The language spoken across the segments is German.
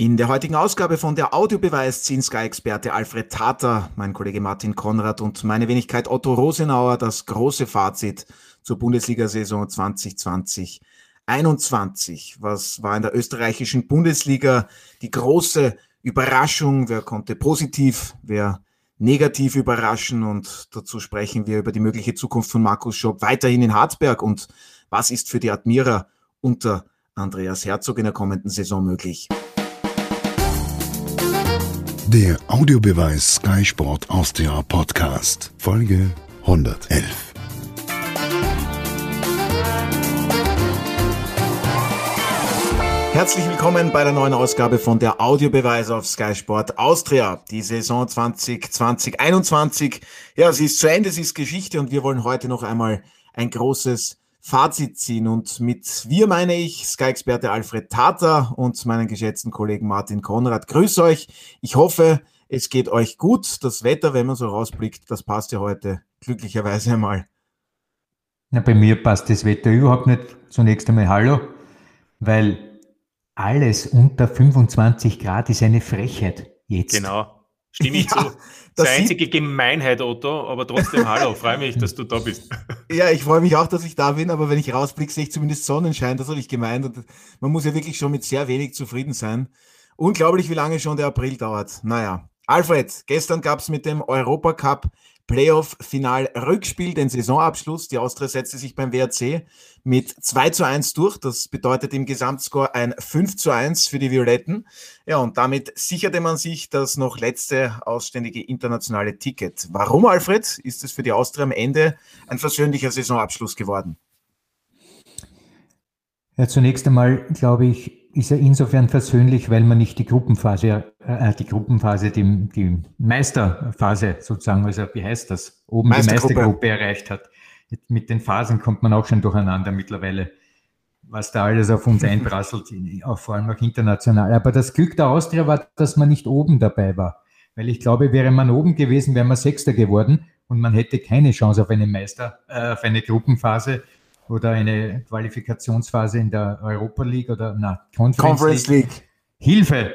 In der heutigen Ausgabe von der Audiobeweis ziehen Sky-Experte Alfred Tater, mein Kollege Martin Konrad und meine Wenigkeit Otto Rosenauer das große Fazit zur Bundesliga-Saison 2020. 21. Was war in der österreichischen Bundesliga die große Überraschung? Wer konnte positiv, wer negativ überraschen? Und dazu sprechen wir über die mögliche Zukunft von Markus Schopp weiterhin in Hartberg und was ist für die Admira unter Andreas Herzog in der kommenden Saison möglich? Der Audiobeweis Sky Sport Austria Podcast, Folge 111. Herzlich willkommen bei der neuen Ausgabe von der Audiobeweis auf Sky Sport Austria. Die Saison 2020-21. Ja, sie ist zu Ende, sie ist Geschichte und wir wollen heute noch einmal ein großes Fazit ziehen. Und mit wir meine ich Sky-Experte Alfred Tata und meinen geschätzten Kollegen Martin Konrad. Grüß euch. Ich hoffe, es geht euch gut. Das Wetter, wenn man so rausblickt, das passt ja heute glücklicherweise einmal. Ja, bei mir passt das Wetter überhaupt nicht. Zunächst einmal Hallo, weil alles unter 25 Grad ist eine Frechheit jetzt. Genau. Stimme ich ja, zu. Das ist einzige Gemeinheit, Otto, aber trotzdem hallo, freue mich, dass du da bist. Ja, ich freue mich auch, dass ich da bin, aber wenn ich rausblicke, sehe ich zumindest Sonnenschein, das habe ich gemeint. Und man muss ja wirklich schon mit sehr wenig zufrieden sein. Unglaublich, wie lange schon der April dauert. Naja, Alfred, gestern gab es mit dem Europacup Playoff-Final-Rückspiel, den Saisonabschluss. Die Austria setzte sich beim WRC mit 2 zu 1 durch. Das bedeutet im Gesamtscore ein 5 zu 1 für die Violetten. Ja, und damit sicherte man sich das noch letzte ausständige internationale Ticket. Warum, Alfred, ist es für die Austria am Ende ein versöhnlicher Saisonabschluss geworden? Ja, zunächst einmal glaube ich, ist er insofern versöhnlich, weil man nicht die Gruppenphase, äh, die Gruppenphase, die, die Meisterphase sozusagen, also wie heißt das, oben die Meistergruppe erreicht hat. Mit den Phasen kommt man auch schon durcheinander mittlerweile, was da alles auf uns einprasselt, auch vor allem auch international. Aber das Glück der Austria war, dass man nicht oben dabei war. Weil ich glaube, wäre man oben gewesen, wäre man Sechster geworden und man hätte keine Chance auf eine Meister, äh, auf eine Gruppenphase oder eine Qualifikationsphase in der Europa League oder na, Conference, Conference League. League. Hilfe!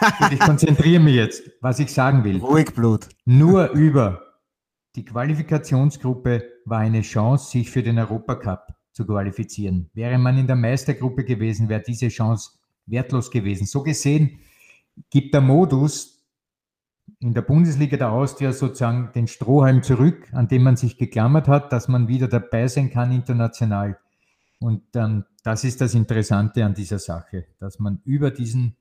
ich konzentriere mich jetzt, was ich sagen will. Ruhig Blut. Nur über die Qualifikationsgruppe war eine Chance, sich für den Europacup zu qualifizieren. Wäre man in der Meistergruppe gewesen, wäre diese Chance wertlos gewesen. So gesehen gibt der Modus in der Bundesliga der Austria sozusagen den Strohhalm zurück, an dem man sich geklammert hat, dass man wieder dabei sein kann international. Und ähm, das ist das Interessante an dieser Sache, dass man über diesen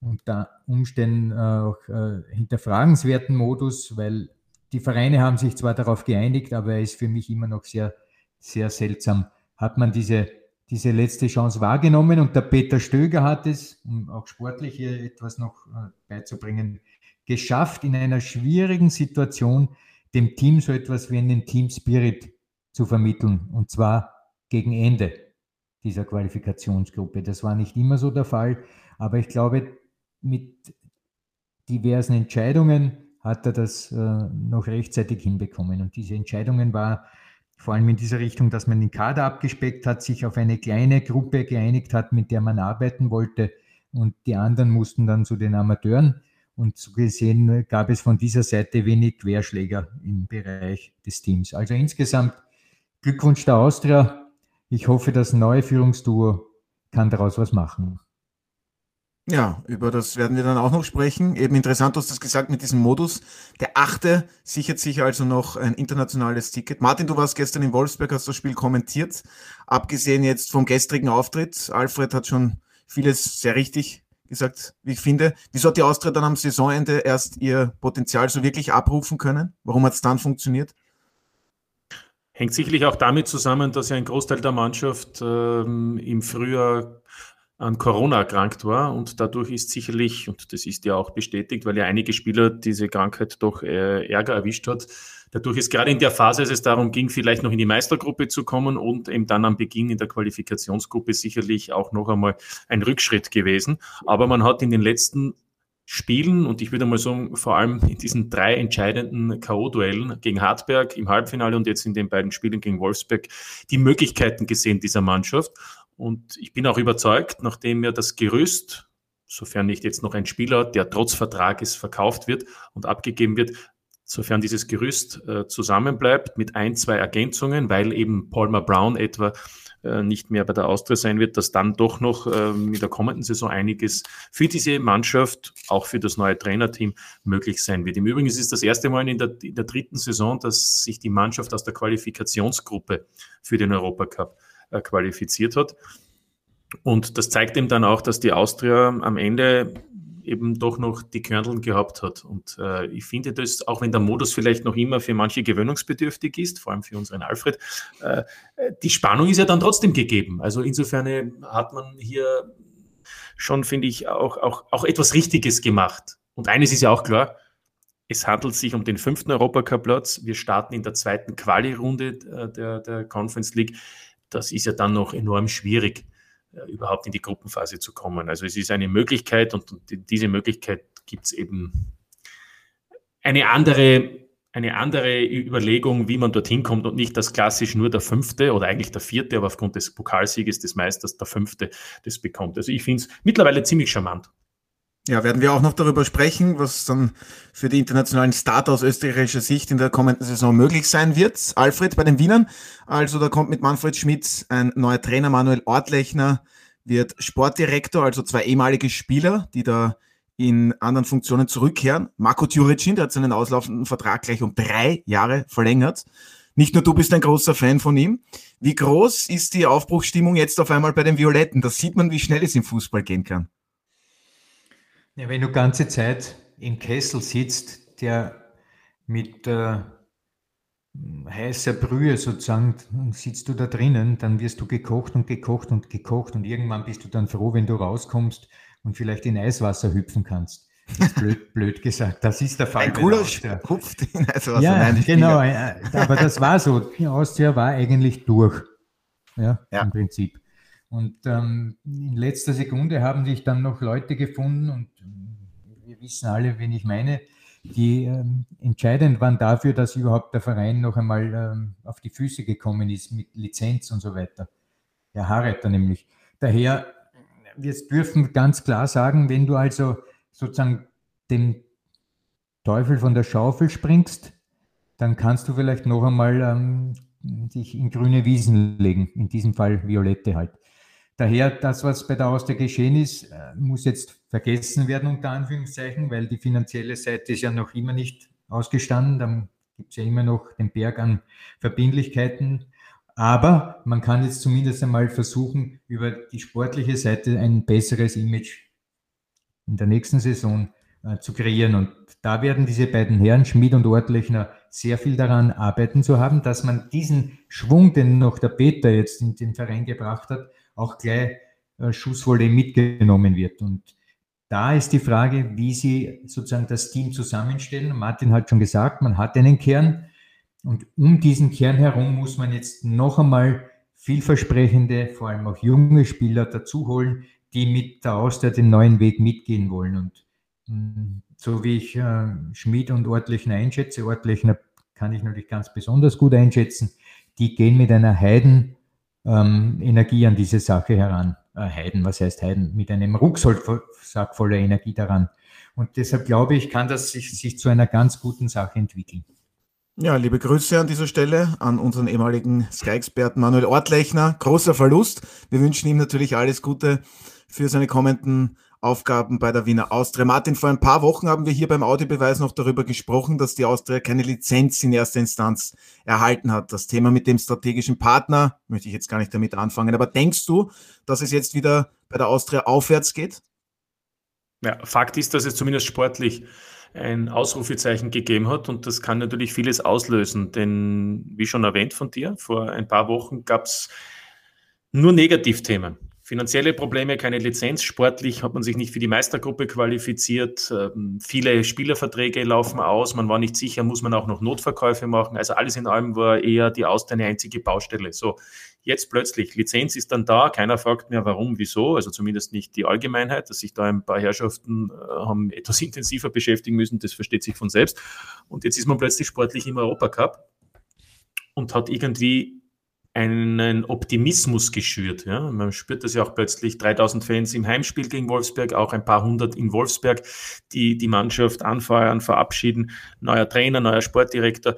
unter Umständen auch äh, hinterfragenswerten Modus, weil die Vereine haben sich zwar darauf geeinigt, aber er ist für mich immer noch sehr, sehr seltsam, hat man diese, diese letzte Chance wahrgenommen und der Peter Stöger hat es, um auch sportlich hier etwas noch äh, beizubringen, geschafft, in einer schwierigen Situation dem Team so etwas wie einen Team Spirit zu vermitteln. Und zwar gegen Ende dieser Qualifikationsgruppe. Das war nicht immer so der Fall, aber ich glaube, mit diversen Entscheidungen hat er das äh, noch rechtzeitig hinbekommen. Und diese Entscheidungen war vor allem in dieser Richtung, dass man den Kader abgespeckt hat, sich auf eine kleine Gruppe geeinigt hat, mit der man arbeiten wollte. Und die anderen mussten dann zu den Amateuren und so gesehen gab es von dieser Seite wenig Querschläger im Bereich des Teams. Also insgesamt Glückwunsch der Austria. Ich hoffe, das neue Führungsduo kann daraus was machen. Ja, über das werden wir dann auch noch sprechen. Eben interessant, du hast das gesagt mit diesem Modus. Der achte sichert sich also noch ein internationales Ticket. Martin, du warst gestern in Wolfsberg, hast das Spiel kommentiert. Abgesehen jetzt vom gestrigen Auftritt. Alfred hat schon vieles sehr richtig gesagt, wie ich finde. Wieso hat die Austria dann am Saisonende erst ihr Potenzial so wirklich abrufen können? Warum hat es dann funktioniert? Hängt sicherlich auch damit zusammen, dass ja ein Großteil der Mannschaft ähm, im Frühjahr an Corona erkrankt war und dadurch ist sicherlich, und das ist ja auch bestätigt, weil ja einige Spieler diese Krankheit doch äh, Ärger erwischt hat, Dadurch ist gerade in der Phase, als es darum ging, vielleicht noch in die Meistergruppe zu kommen und eben dann am Beginn in der Qualifikationsgruppe sicherlich auch noch einmal ein Rückschritt gewesen. Aber man hat in den letzten Spielen und ich würde mal sagen, vor allem in diesen drei entscheidenden K.O.-Duellen gegen Hartberg im Halbfinale und jetzt in den beiden Spielen gegen Wolfsberg die Möglichkeiten gesehen dieser Mannschaft. Und ich bin auch überzeugt, nachdem ja das Gerüst sofern nicht jetzt noch ein Spieler, der trotz Vertrages verkauft wird und abgegeben wird, sofern dieses Gerüst äh, zusammenbleibt mit ein, zwei Ergänzungen, weil eben Palmer Brown etwa äh, nicht mehr bei der Austria sein wird, dass dann doch noch äh, mit der kommenden Saison einiges für diese Mannschaft, auch für das neue Trainerteam möglich sein wird. Im Übrigen ist es das erste Mal in der, in der dritten Saison, dass sich die Mannschaft aus der Qualifikationsgruppe für den Europacup äh, qualifiziert hat. Und das zeigt ihm dann auch, dass die Austria am Ende eben doch noch die Körneln gehabt hat. Und äh, ich finde das, auch wenn der Modus vielleicht noch immer für manche gewöhnungsbedürftig ist, vor allem für unseren Alfred, äh, die Spannung ist ja dann trotzdem gegeben. Also insofern hat man hier schon, finde ich, auch, auch, auch etwas Richtiges gemacht. Und eines ist ja auch klar, es handelt sich um den fünften Europacup-Platz. Wir starten in der zweiten Quali-Runde äh, der, der Conference League. Das ist ja dann noch enorm schwierig. Äh, überhaupt in die Gruppenphase zu kommen. Also es ist eine Möglichkeit und diese Möglichkeit gibt es eben eine andere, eine andere Überlegung, wie man dorthin kommt und nicht das klassisch nur der fünfte oder eigentlich der vierte, aber aufgrund des Pokalsieges des Meisters der fünfte das bekommt. Also ich finde es mittlerweile ziemlich charmant. Ja, werden wir auch noch darüber sprechen, was dann für die internationalen Start aus österreichischer Sicht in der kommenden Saison möglich sein wird. Alfred bei den Wienern, also da kommt mit Manfred Schmidt ein neuer Trainer, Manuel Ortlechner wird Sportdirektor, also zwei ehemalige Spieler, die da in anderen Funktionen zurückkehren. Marco Tjuricin, der hat seinen auslaufenden Vertrag gleich um drei Jahre verlängert. Nicht nur du bist ein großer Fan von ihm. Wie groß ist die Aufbruchsstimmung jetzt auf einmal bei den Violetten? Da sieht man, wie schnell es im Fußball gehen kann. Ja, wenn du ganze Zeit im Kessel sitzt, der mit äh, heißer Brühe sozusagen, sitzt du da drinnen, dann wirst du gekocht und gekocht und gekocht und irgendwann bist du dann froh, wenn du rauskommst und vielleicht in Eiswasser hüpfen kannst. blöd, blöd gesagt. Das ist der Fall. Ein Gulasch hupft in Eiswasser. Ja, Nein, genau. Äh, aber das war so. Die Austria war eigentlich durch. Ja, ja. im Prinzip. Und ähm, in letzter Sekunde haben sich dann noch Leute gefunden, und wir wissen alle, wen ich meine, die ähm, entscheidend waren dafür, dass überhaupt der Verein noch einmal ähm, auf die Füße gekommen ist mit Lizenz und so weiter. Der Haarretter nämlich. Daher, wir dürfen ganz klar sagen, wenn du also sozusagen dem Teufel von der Schaufel springst, dann kannst du vielleicht noch einmal ähm, dich in grüne Wiesen legen, in diesem Fall Violette halt. Daher, das, was bei der Austria geschehen ist, äh, muss jetzt vergessen werden, unter Anführungszeichen, weil die finanzielle Seite ist ja noch immer nicht ausgestanden. Dann gibt es ja immer noch den Berg an Verbindlichkeiten. Aber man kann jetzt zumindest einmal versuchen, über die sportliche Seite ein besseres Image in der nächsten Saison äh, zu kreieren. Und da werden diese beiden Herren, Schmid und Ortlechner, sehr viel daran arbeiten zu haben, dass man diesen Schwung, den noch der Peter jetzt in den Verein gebracht hat, auch gleich äh, mitgenommen wird. Und da ist die Frage, wie Sie sozusagen das Team zusammenstellen. Martin hat schon gesagt, man hat einen Kern. Und um diesen Kern herum muss man jetzt noch einmal vielversprechende, vor allem auch junge Spieler dazu holen, die mit der Austria den neuen Weg mitgehen wollen. Und mm, so wie ich äh, Schmid und Ortlichen einschätze, Ortlichen kann ich natürlich ganz besonders gut einschätzen, die gehen mit einer Heiden ähm, Energie an diese Sache heran. Äh, Heiden, was heißt Heiden? Mit einem Rucksack voller Energie daran. Und deshalb glaube ich, kann das sich, sich zu einer ganz guten Sache entwickeln. Ja, liebe Grüße an dieser Stelle an unseren ehemaligen Sky-Experten Manuel Ortlechner. Großer Verlust. Wir wünschen ihm natürlich alles Gute für seine kommenden Aufgaben bei der Wiener Austria. Martin, vor ein paar Wochen haben wir hier beim Audiobeweis noch darüber gesprochen, dass die Austria keine Lizenz in erster Instanz erhalten hat. Das Thema mit dem strategischen Partner möchte ich jetzt gar nicht damit anfangen. Aber denkst du, dass es jetzt wieder bei der Austria aufwärts geht? Ja, Fakt ist, dass es zumindest sportlich ein Ausrufezeichen gegeben hat und das kann natürlich vieles auslösen, denn wie schon erwähnt von dir, vor ein paar Wochen gab es nur Negativthemen finanzielle Probleme, keine Lizenz. Sportlich hat man sich nicht für die Meistergruppe qualifiziert. Ähm, viele Spielerverträge laufen aus. Man war nicht sicher, muss man auch noch Notverkäufe machen. Also alles in allem war eher die Austria eine einzige Baustelle. So, jetzt plötzlich, Lizenz ist dann da. Keiner fragt mehr, warum, wieso. Also zumindest nicht die Allgemeinheit, dass sich da ein paar Herrschaften äh, haben etwas intensiver beschäftigen müssen. Das versteht sich von selbst. Und jetzt ist man plötzlich sportlich im Europacup und hat irgendwie einen Optimismus geschürt. Ja? Man spürt das ja auch plötzlich 3000 Fans im Heimspiel gegen Wolfsberg, auch ein paar hundert in Wolfsberg, die die Mannschaft anfeuern, verabschieden, neuer Trainer, neuer Sportdirektor.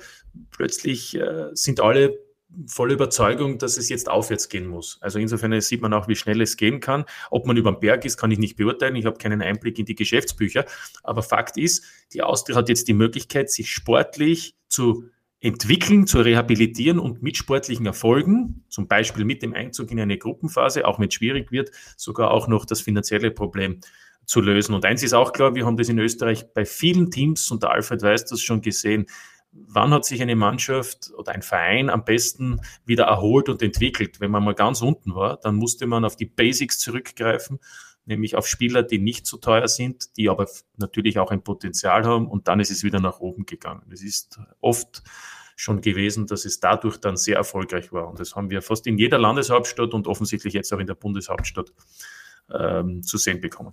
Plötzlich äh, sind alle voll Überzeugung, dass es jetzt aufwärts gehen muss. Also insofern sieht man auch, wie schnell es gehen kann. Ob man über den Berg ist, kann ich nicht beurteilen. Ich habe keinen Einblick in die Geschäftsbücher. Aber Fakt ist, die Austria hat jetzt die Möglichkeit, sich sportlich zu entwickeln, zu rehabilitieren und mit sportlichen Erfolgen, zum Beispiel mit dem Einzug in eine Gruppenphase, auch wenn es schwierig wird, sogar auch noch das finanzielle Problem zu lösen. Und eins ist auch klar, wir haben das in Österreich bei vielen Teams, und der Alfred weiß das schon gesehen, wann hat sich eine Mannschaft oder ein Verein am besten wieder erholt und entwickelt? Wenn man mal ganz unten war, dann musste man auf die Basics zurückgreifen, nämlich auf Spieler, die nicht so teuer sind, die aber natürlich auch ein Potenzial haben und dann ist es wieder nach oben gegangen. Es ist oft schon gewesen, dass es dadurch dann sehr erfolgreich war. Und das haben wir fast in jeder Landeshauptstadt und offensichtlich jetzt auch in der Bundeshauptstadt ähm, zu sehen bekommen.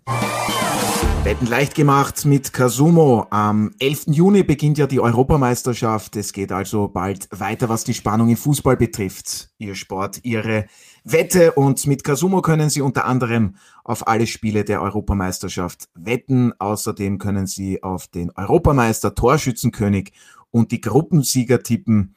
Wetten leicht gemacht mit Kasumo. Am 11. Juni beginnt ja die Europameisterschaft. Es geht also bald weiter, was die Spannung im Fußball betrifft. Ihr Sport, Ihre Wette und mit Kasumo können Sie unter anderem auf alle Spiele der Europameisterschaft wetten. Außerdem können Sie auf den Europameister, Torschützenkönig und die Gruppensieger tippen.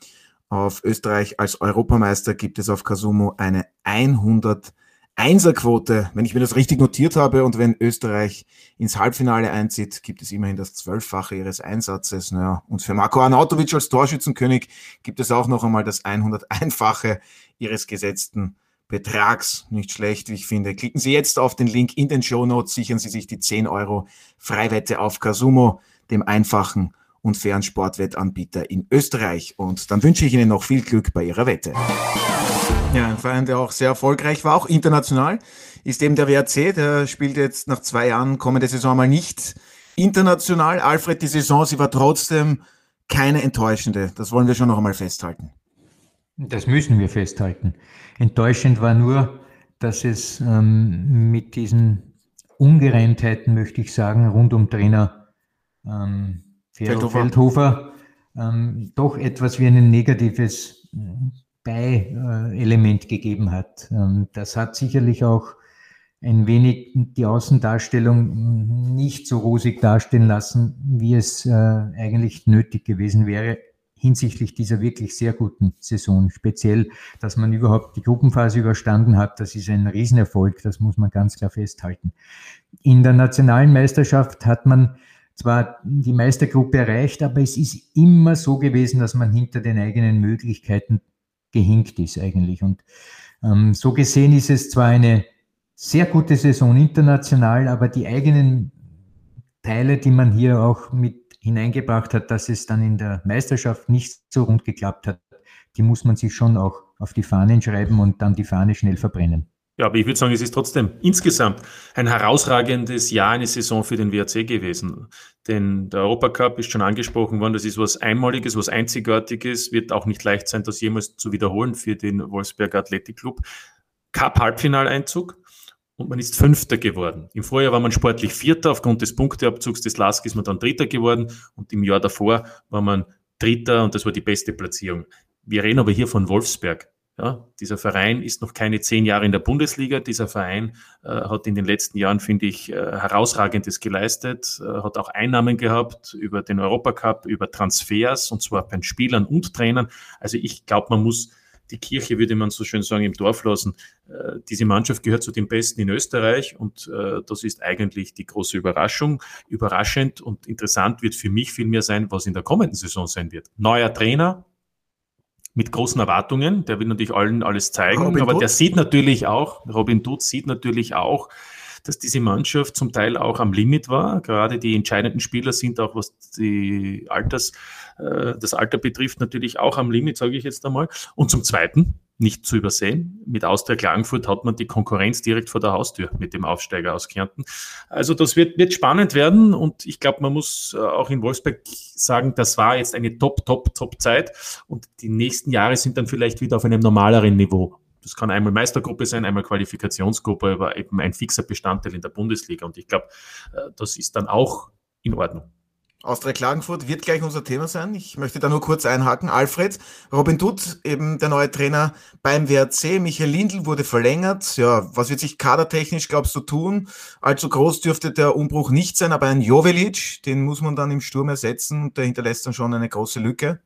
Auf Österreich als Europameister gibt es auf Kasumo eine 100 Einserquote, wenn ich mir das richtig notiert habe und wenn Österreich ins Halbfinale einzieht, gibt es immerhin das Zwölffache ihres Einsatzes. Naja, und für Marco Arnautovic als Torschützenkönig gibt es auch noch einmal das 101-fache ihres gesetzten Betrags. Nicht schlecht, wie ich finde. Klicken Sie jetzt auf den Link in den Show Notes, sichern Sie sich die 10 Euro Freiwette auf Kasumo, dem einfachen und fairen Sportwettanbieter in Österreich. Und dann wünsche ich Ihnen noch viel Glück bei Ihrer Wette. Ja, ein Verein, der auch sehr erfolgreich war, auch international, ist eben der WRC. Der spielt jetzt nach zwei Jahren kommende Saison mal nicht international. Alfred, die Saison, sie war trotzdem keine enttäuschende. Das wollen wir schon noch einmal festhalten. Das müssen wir festhalten. Enttäuschend war nur, dass es ähm, mit diesen Ungereimtheiten, möchte ich sagen, rund um Trainer ähm, Feldhofer, Feldhofer ähm, doch etwas wie ein negatives Bei-Element gegeben hat. Ähm, das hat sicherlich auch ein wenig die Außendarstellung nicht so rosig darstellen lassen, wie es äh, eigentlich nötig gewesen wäre hinsichtlich dieser wirklich sehr guten Saison. Speziell, dass man überhaupt die Gruppenphase überstanden hat, das ist ein Riesenerfolg, das muss man ganz klar festhalten. In der nationalen Meisterschaft hat man zwar die Meistergruppe erreicht, aber es ist immer so gewesen, dass man hinter den eigenen Möglichkeiten gehinkt ist eigentlich. Und ähm, so gesehen ist es zwar eine sehr gute Saison international, aber die eigenen Teile, die man hier auch mit hineingebracht hat, dass es dann in der Meisterschaft nicht so rund geklappt hat, die muss man sich schon auch auf die Fahnen schreiben und dann die Fahne schnell verbrennen. Ja, aber ich würde sagen, es ist trotzdem insgesamt ein herausragendes Jahr, eine Saison für den WRC gewesen. Denn der Europacup ist schon angesprochen worden, das ist was Einmaliges, was Einzigartiges, wird auch nicht leicht sein, das jemals zu wiederholen für den Wolfsberg Athletic Club. Cup-Halbfinaleinzug und man ist Fünfter geworden. Im Vorjahr war man sportlich Vierter, aufgrund des Punkteabzugs des LASK ist man dann Dritter geworden und im Jahr davor war man Dritter und das war die beste Platzierung. Wir reden aber hier von Wolfsberg. Ja, dieser Verein ist noch keine zehn Jahre in der Bundesliga. Dieser Verein äh, hat in den letzten Jahren, finde ich, äh, herausragendes geleistet, äh, hat auch Einnahmen gehabt über den Europacup, über Transfers und zwar bei Spielern und Trainern. Also ich glaube, man muss die Kirche, würde man so schön sagen, im Dorf lassen. Äh, diese Mannschaft gehört zu den Besten in Österreich und äh, das ist eigentlich die große Überraschung. Überraschend und interessant wird für mich vielmehr sein, was in der kommenden Saison sein wird. Neuer Trainer, mit großen Erwartungen. Der will natürlich allen alles zeigen, Robin aber Dutt. der sieht natürlich auch, Robin Dutt sieht natürlich auch, dass diese Mannschaft zum Teil auch am Limit war. Gerade die entscheidenden Spieler sind auch, was die Alters, äh, das Alter betrifft, natürlich auch am Limit, sage ich jetzt einmal. Und zum Zweiten, nicht zu übersehen. Mit Austria Klagenfurt hat man die Konkurrenz direkt vor der Haustür mit dem Aufsteiger aus Kärnten. Also das wird, wird spannend werden und ich glaube, man muss äh, auch in Wolfsberg sagen, das war jetzt eine Top, Top, Top Zeit und die nächsten Jahre sind dann vielleicht wieder auf einem normaleren Niveau. Das kann einmal Meistergruppe sein, einmal Qualifikationsgruppe, aber eben ein fixer Bestandteil in der Bundesliga und ich glaube, äh, das ist dann auch in Ordnung. Austria Klagenfurt wird gleich unser Thema sein. Ich möchte da nur kurz einhaken. Alfred, Robin Dutt, eben der neue Trainer beim WRC. Michael Lindl wurde verlängert. Ja, was wird sich kadertechnisch, glaubst du, tun? Allzu groß dürfte der Umbruch nicht sein, aber ein Jovelic, den muss man dann im Sturm ersetzen und der hinterlässt dann schon eine große Lücke.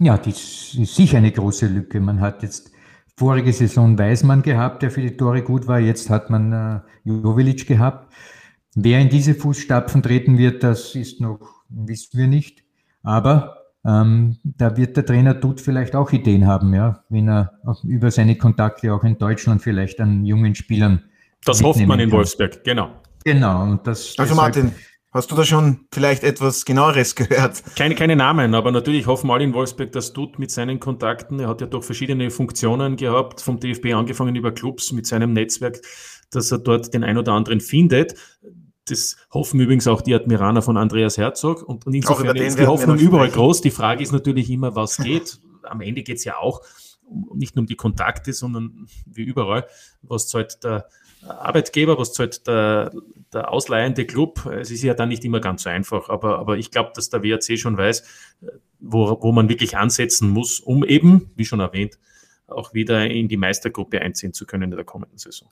Ja, das ist sicher eine große Lücke. Man hat jetzt vorige Saison Weismann gehabt, der für die Tore gut war. Jetzt hat man äh, Jovelic gehabt. Wer in diese Fußstapfen treten wird, das ist noch, wissen wir nicht. Aber ähm, da wird der Trainer Tut vielleicht auch Ideen haben, ja, wenn er über seine Kontakte auch in Deutschland vielleicht an jungen Spielern. Das hofft man in kann. Wolfsberg, genau. Genau. Und das, also Martin, hast du da schon vielleicht etwas genaueres gehört? Keine, keine Namen, aber natürlich hoffen alle in Wolfsberg, dass Tut mit seinen Kontakten, er hat ja doch verschiedene Funktionen gehabt, vom DFB angefangen über Clubs mit seinem Netzwerk, dass er dort den ein oder anderen findet. Das hoffen übrigens auch die Admiraner von Andreas Herzog. Und, und insofern ist die Hoffnung überall sprechen. groß. Die Frage ist natürlich immer, was geht. Am Ende geht es ja auch um, nicht nur um die Kontakte, sondern wie überall, was zahlt der Arbeitgeber, was zahlt der, der ausleihende Club. Es ist ja dann nicht immer ganz so einfach, aber, aber ich glaube, dass der WRC schon weiß, wo, wo man wirklich ansetzen muss, um eben, wie schon erwähnt, auch wieder in die Meistergruppe einziehen zu können in der kommenden Saison.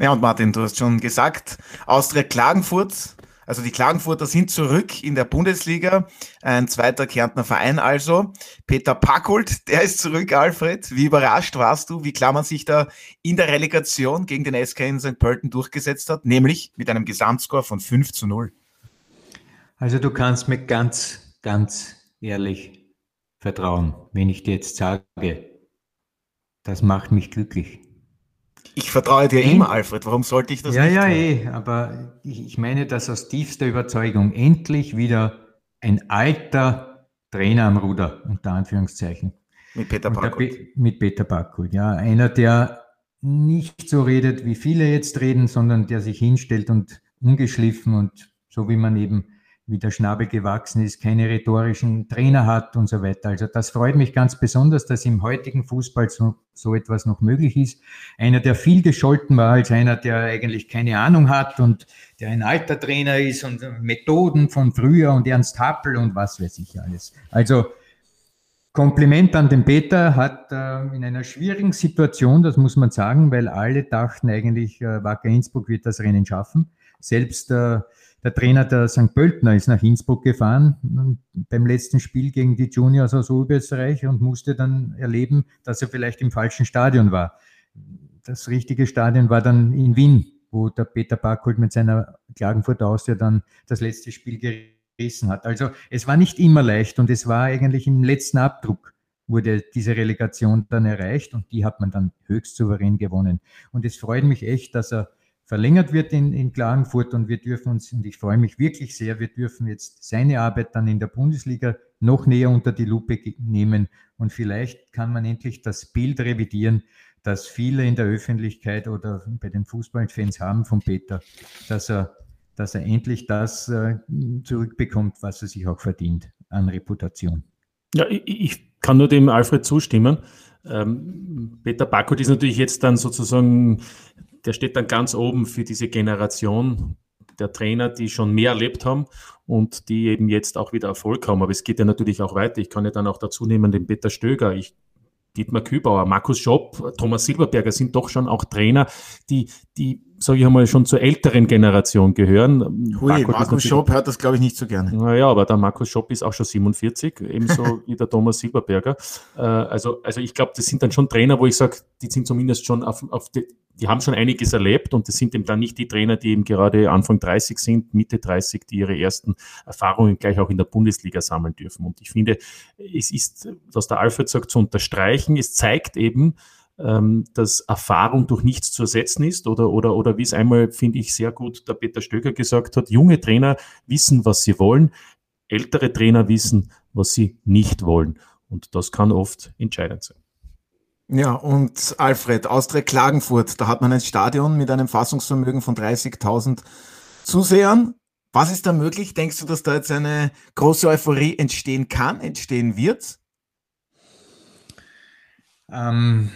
Ja, und Martin, du hast schon gesagt, Austria Klagenfurt, also die Klagenfurter sind zurück in der Bundesliga, ein zweiter Kärntner Verein also. Peter Packold, der ist zurück, Alfred. Wie überrascht warst du, wie klar man sich da in der Relegation gegen den SK in St. Pölten durchgesetzt hat, nämlich mit einem Gesamtscore von 5 zu 0? Also du kannst mir ganz, ganz ehrlich vertrauen, wenn ich dir jetzt sage, das macht mich glücklich. Ich vertraue dir immer, Alfred. Warum sollte ich das ja, nicht Ja, ja, eh. Aber ich, ich meine das aus tiefster Überzeugung. Endlich wieder ein alter Trainer am Ruder, unter Anführungszeichen. Mit Peter Backhult. Mit Peter Backhult, ja. Einer, der nicht so redet, wie viele jetzt reden, sondern der sich hinstellt und ungeschliffen und so wie man eben wie der Schnabel gewachsen ist, keine rhetorischen Trainer hat und so weiter. Also das freut mich ganz besonders, dass im heutigen Fußball so, so etwas noch möglich ist. Einer, der viel gescholten war, als einer, der eigentlich keine Ahnung hat und der ein alter Trainer ist und Methoden von früher und Ernst Happel und was weiß ich alles. Also Kompliment an den Peter, hat äh, in einer schwierigen Situation, das muss man sagen, weil alle dachten eigentlich, äh, Wacker Innsbruck wird das Rennen schaffen. Selbst äh, der Trainer der St. Pöltner ist nach Innsbruck gefahren beim letzten Spiel gegen die Juniors aus Oberösterreich und musste dann erleben, dass er vielleicht im falschen Stadion war. Das richtige Stadion war dann in Wien, wo der Peter Backholt mit seiner Klagenfurt Austria dann das letzte Spiel gerissen hat. Also es war nicht immer leicht und es war eigentlich im letzten Abdruck wurde diese Relegation dann erreicht und die hat man dann höchst souverän gewonnen. Und es freut mich echt, dass er verlängert wird in, in Klagenfurt und wir dürfen uns, und ich freue mich wirklich sehr, wir dürfen jetzt seine Arbeit dann in der Bundesliga noch näher unter die Lupe nehmen und vielleicht kann man endlich das Bild revidieren, das viele in der Öffentlichkeit oder bei den Fußballfans haben von Peter, dass er, dass er endlich das äh, zurückbekommt, was er sich auch verdient an Reputation. Ja, ich, kann nur dem Alfred zustimmen. Ähm, Peter Backholt ist natürlich jetzt dann sozusagen der steht dann ganz oben für diese Generation der Trainer, die schon mehr erlebt haben und die eben jetzt auch wieder Erfolg haben. Aber es geht ja natürlich auch weiter. Ich kann ja dann auch dazu nehmen den Peter Stöger. Ich Dietmar Kübauer, Markus Schopp, Thomas Silberberger sind doch schon auch Trainer, die, die sage ich einmal, schon zur älteren Generation gehören. Hui, Markus Schopp hört das, glaube ich, nicht so gern. Naja, aber der Markus Schopp ist auch schon 47, ebenso wie der Thomas Silberberger. Äh, also, also ich glaube, das sind dann schon Trainer, wo ich sage, die sind zumindest schon auf, auf die, die haben schon einiges erlebt und das sind eben dann nicht die Trainer, die eben gerade Anfang 30 sind, Mitte 30, die ihre ersten Erfahrungen gleich auch in der Bundesliga sammeln dürfen. Und ich finde, es ist, was der Alfred sagt, zu unterstreichen, es zeigt eben, ähm, dass Erfahrung durch nichts zu ersetzen ist oder, oder, oder wie es einmal, finde ich, sehr gut der Peter Stöger gesagt hat, junge Trainer wissen, was sie wollen, ältere Trainer wissen, was sie nicht wollen. Und das kann oft entscheidend sein. Ja, und Alfred, Austria Klagenfurt, da hat man ein Stadion mit einem Fassungsvermögen von 30.000 Zusehern. Was ist da möglich? Denkst du, dass da jetzt eine große Euphorie entstehen kann, entstehen wird? Ähm,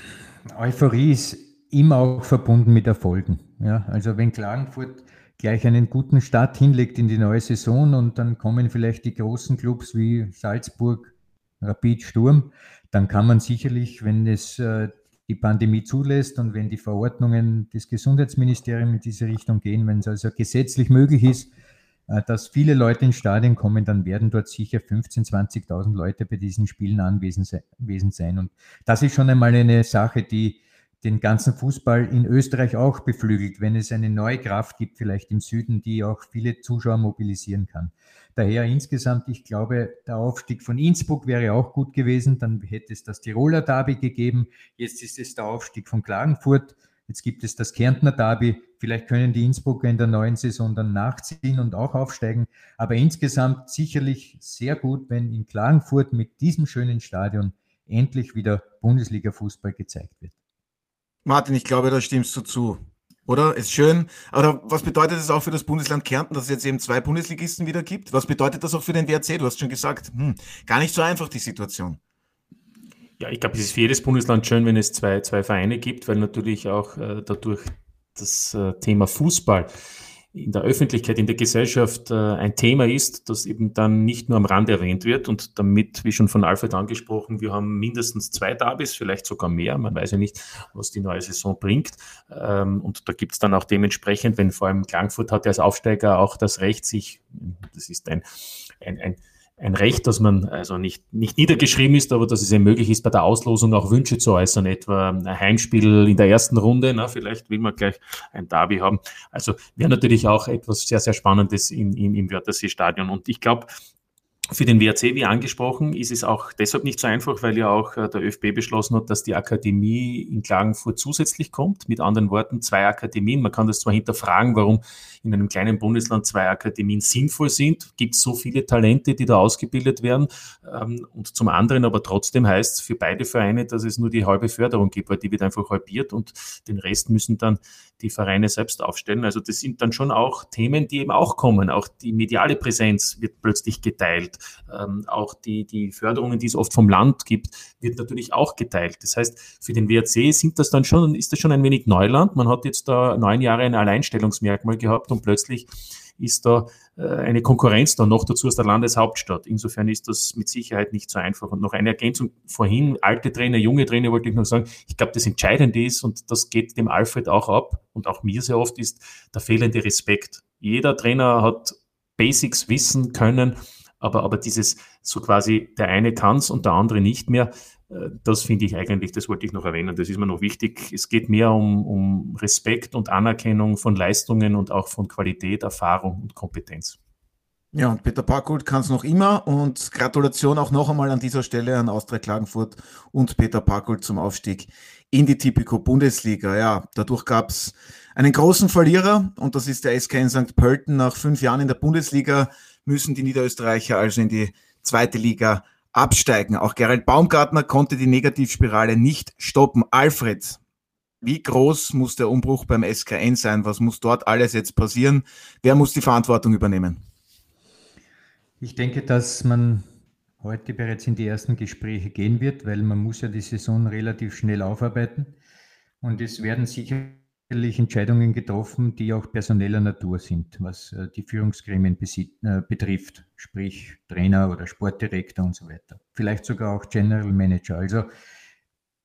Euphorie ist immer auch verbunden mit Erfolgen. Ja, also wenn Klagenfurt gleich einen guten Start hinlegt in die neue Saison und dann kommen vielleicht die großen Clubs wie Salzburg, Rapid, Sturm, dann kann man sicherlich, wenn es äh, die Pandemie zulässt und wenn die Verordnungen des Gesundheitsministeriums in diese Richtung gehen, wenn es also gesetzlich möglich ist, äh, dass viele Leute ins Stadion kommen, dann werden dort sicher 15.000, 20.000 Leute bei diesen Spielen anwesend sein. Und das ist schon einmal eine Sache, die den ganzen Fußball in Österreich auch beflügelt, wenn es eine neue Kraft gibt, vielleicht im Süden, die auch viele Zuschauer mobilisieren kann. Daher insgesamt, ich glaube, der Aufstieg von Innsbruck wäre auch gut gewesen, dann hätte es das Tiroler Derby gegeben, jetzt ist es der Aufstieg von Klagenfurt, jetzt gibt es das Kärntner Derby, vielleicht können die Innsbrucker in der neuen Saison dann nachziehen und auch aufsteigen, aber insgesamt sicherlich sehr gut, wenn in Klagenfurt mit diesem schönen Stadion endlich wieder Bundesliga-Fußball gezeigt wird. Martin, ich glaube, da stimmst du zu. Oder? Ist schön. Aber was bedeutet das auch für das Bundesland Kärnten, dass es jetzt eben zwei Bundesligisten wieder gibt? Was bedeutet das auch für den WRC? Du hast schon gesagt, hm, gar nicht so einfach die Situation. Ja, ich glaube, es ist für jedes Bundesland schön, wenn es zwei, zwei Vereine gibt, weil natürlich auch äh, dadurch das äh, Thema Fußball in der Öffentlichkeit, in der Gesellschaft äh, ein Thema ist, das eben dann nicht nur am Rand erwähnt wird und damit, wie schon von Alfred angesprochen, wir haben mindestens zwei Derbys, vielleicht sogar mehr, man weiß ja nicht, was die neue Saison bringt. Ähm, und da gibt es dann auch dementsprechend, wenn vor allem Klangfurt hat ja als Aufsteiger auch das Recht, sich, das ist ein, ein, ein ein Recht, dass man also nicht, nicht niedergeschrieben ist, aber dass es eben möglich ist, bei der Auslosung auch Wünsche zu äußern, etwa ein Heimspiel in der ersten Runde, na, vielleicht will man gleich ein Derby haben. Also wäre natürlich auch etwas sehr, sehr Spannendes in, in, im Wörthersee-Stadion. Und ich glaube, für den WRC, wie angesprochen, ist es auch deshalb nicht so einfach, weil ja auch äh, der ÖFB beschlossen hat, dass die Akademie in Klagenfurt zusätzlich kommt. Mit anderen Worten, zwei Akademien. Man kann das zwar hinterfragen, warum in einem kleinen Bundesland zwei Akademien sinnvoll sind. Gibt so viele Talente, die da ausgebildet werden. Ähm, und zum anderen aber trotzdem heißt es für beide Vereine, dass es nur die halbe Förderung gibt, weil die wird einfach halbiert und den Rest müssen dann die Vereine selbst aufstellen. Also das sind dann schon auch Themen, die eben auch kommen. Auch die mediale Präsenz wird plötzlich geteilt. Ähm, auch die, die Förderungen, die es oft vom Land gibt, wird natürlich auch geteilt. Das heißt, für den WRC sind das dann schon, ist das schon ein wenig Neuland. Man hat jetzt da neun Jahre ein Alleinstellungsmerkmal gehabt und plötzlich ist da äh, eine Konkurrenz da noch dazu aus der Landeshauptstadt. Insofern ist das mit Sicherheit nicht so einfach. Und noch eine Ergänzung vorhin, alte Trainer, junge Trainer wollte ich noch sagen, ich glaube, das Entscheidende ist, und das geht dem Alfred auch ab und auch mir sehr oft, ist der fehlende Respekt. Jeder Trainer hat Basics wissen können, aber, aber dieses so quasi, der eine es und der andere nicht mehr, äh, das finde ich eigentlich, das wollte ich noch erwähnen, das ist mir noch wichtig. Es geht mehr um, um Respekt und Anerkennung von Leistungen und auch von Qualität, Erfahrung und Kompetenz. Ja, und Peter Parkholt kann es noch immer und Gratulation auch noch einmal an dieser Stelle an Austria Klagenfurt und Peter Parkholt zum Aufstieg in die Tipico Bundesliga. Ja, dadurch gab es einen großen Verlierer und das ist der SK in St. Pölten. Nach fünf Jahren in der Bundesliga müssen die Niederösterreicher also in die zweite Liga absteigen. Auch Gerald Baumgartner konnte die Negativspirale nicht stoppen. Alfred, wie groß muss der Umbruch beim SKN sein? Was muss dort alles jetzt passieren? Wer muss die Verantwortung übernehmen? Ich denke, dass man heute bereits in die ersten Gespräche gehen wird, weil man muss ja die Saison relativ schnell aufarbeiten. Und es werden sicher Entscheidungen getroffen, die auch personeller Natur sind, was äh, die Führungsgremien äh, betrifft, sprich Trainer oder Sportdirektor und so weiter. Vielleicht sogar auch General Manager. Also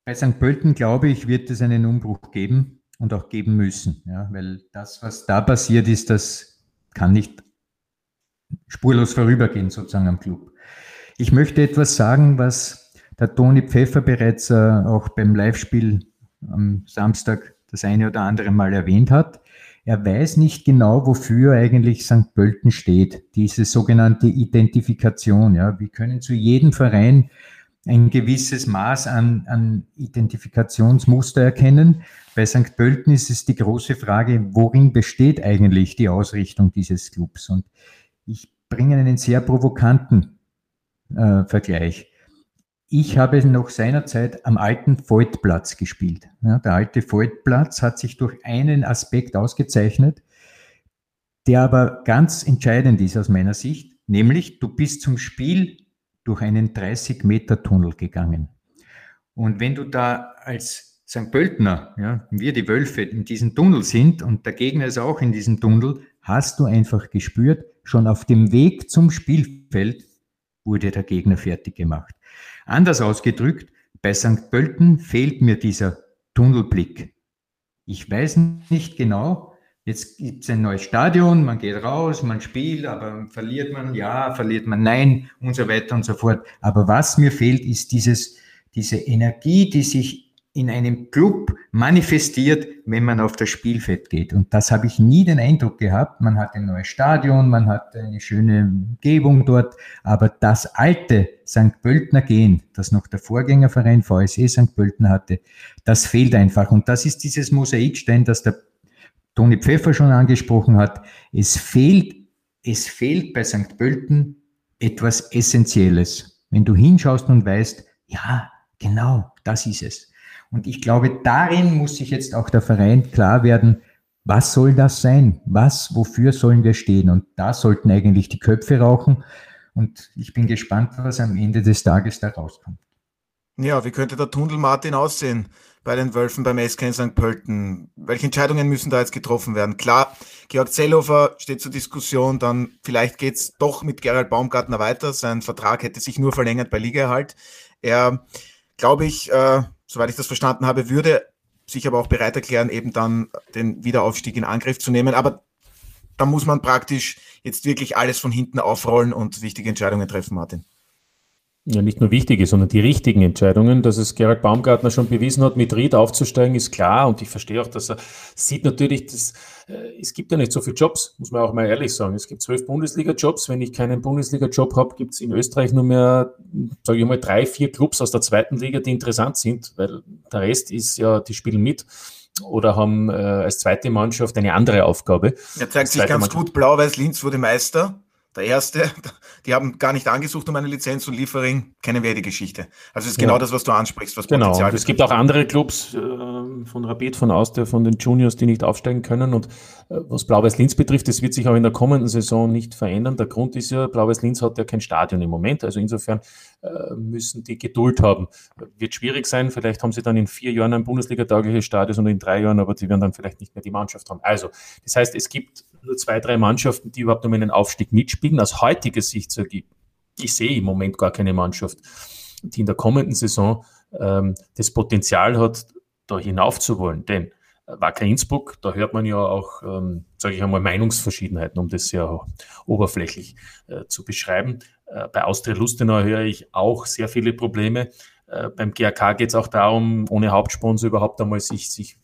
bei St. Pölten, glaube ich, wird es einen Umbruch geben und auch geben müssen, ja, weil das, was da passiert ist, das kann nicht spurlos vorübergehen, sozusagen am Club. Ich möchte etwas sagen, was der Toni Pfeffer bereits äh, auch beim Live-Spiel am Samstag das eine oder andere Mal erwähnt hat. Er weiß nicht genau, wofür eigentlich St. Pölten steht, diese sogenannte Identifikation. Ja, wir können zu jedem Verein ein gewisses Maß an, an Identifikationsmuster erkennen. Bei St. Pölten ist es die große Frage, worin besteht eigentlich die Ausrichtung dieses Clubs? Und ich bringe einen sehr provokanten äh, Vergleich. Ich habe noch seinerzeit am alten Voigtplatz gespielt. Ja, der alte Voigtplatz hat sich durch einen Aspekt ausgezeichnet, der aber ganz entscheidend ist aus meiner Sicht, nämlich du bist zum Spiel durch einen 30 Meter Tunnel gegangen. Und wenn du da als St. Pöltner, ja, wir die Wölfe in diesem Tunnel sind und der Gegner ist auch in diesem Tunnel, hast du einfach gespürt, schon auf dem Weg zum Spielfeld wurde der Gegner fertig gemacht. Anders ausgedrückt, bei St. Pölten fehlt mir dieser Tunnelblick. Ich weiß nicht genau, jetzt gibt es ein neues Stadion, man geht raus, man spielt, aber verliert man, ja, verliert man, nein und so weiter und so fort. Aber was mir fehlt, ist dieses, diese Energie, die sich in einem Club manifestiert, wenn man auf das Spielfeld geht. Und das habe ich nie den Eindruck gehabt. Man hat ein neues Stadion, man hat eine schöne Umgebung dort, aber das alte St. Pöltner Gehen, das noch der Vorgängerverein VSE St. Pölten hatte, das fehlt einfach. Und das ist dieses Mosaikstein, das der Toni Pfeffer schon angesprochen hat. Es fehlt, es fehlt bei St. Pölten etwas Essentielles. Wenn du hinschaust und weißt, ja, genau, das ist es. Und ich glaube, darin muss sich jetzt auch der Verein klar werden, was soll das sein? Was, wofür sollen wir stehen? Und da sollten eigentlich die Köpfe rauchen. Und ich bin gespannt, was am Ende des Tages da rauskommt. Ja, wie könnte der Tunnel Martin aussehen bei den Wölfen beim SK in St. Pölten? Welche Entscheidungen müssen da jetzt getroffen werden? Klar, Georg Zellhofer steht zur Diskussion, dann vielleicht geht es doch mit Gerald Baumgartner weiter. Sein Vertrag hätte sich nur verlängert bei Ligaerhalt. Er, glaube ich, äh, soweit ich das verstanden habe, würde sich aber auch bereit erklären, eben dann den Wiederaufstieg in Angriff zu nehmen. Aber da muss man praktisch jetzt wirklich alles von hinten aufrollen und wichtige Entscheidungen treffen, Martin ja nicht nur wichtige, sondern die richtigen Entscheidungen. Dass es Gerald Baumgartner schon bewiesen hat, mit Ried aufzusteigen, ist klar. Und ich verstehe auch, dass er sieht natürlich, dass äh, es gibt ja nicht so viele Jobs, muss man auch mal ehrlich sagen. Es gibt zwölf Bundesliga-Jobs. Wenn ich keinen Bundesliga-Job habe, gibt es in Österreich nur mehr, sage ich mal, drei, vier Clubs aus der zweiten Liga, die interessant sind, weil der Rest ist ja, die spielen mit oder haben äh, als zweite Mannschaft eine andere Aufgabe. Er zeigt sich ganz Mannschaft. gut. Blau-Weiß-Linz wurde Meister. Der erste, die haben gar nicht angesucht um eine Lizenz und Liefering, kennen wir die Geschichte. Also es ist genau ja. das, was du ansprichst, was genau. Potenzial Es gibt auch andere Clubs äh, von Rapid, von Austria, von den Juniors, die nicht aufsteigen können. Und was Blau-Weiß-Linz betrifft, das wird sich auch in der kommenden Saison nicht verändern. Der Grund ist ja, Blau-Weiß-Linz hat ja kein Stadion im Moment. Also insofern äh, müssen die Geduld haben. Wird schwierig sein. Vielleicht haben sie dann in vier Jahren ein Bundesliga-taugliches Stadion und in drei Jahren, aber die werden dann vielleicht nicht mehr die Mannschaft haben. Also, das heißt, es gibt nur zwei, drei Mannschaften, die überhaupt um einen Aufstieg mitspielen. Aus heutiger Sicht sage ich, ich sehe im Moment gar keine Mannschaft, die in der kommenden Saison ähm, das Potenzial hat, da hinauf. Denn Wacker Innsbruck, da hört man ja auch, ähm, sage ich einmal, Meinungsverschiedenheiten, um das sehr oberflächlich äh, zu beschreiben. Äh, bei Austria Lustenau höre ich auch sehr viele Probleme. Äh, beim GAK geht es auch darum, ohne Hauptsponsor überhaupt einmal sich, sich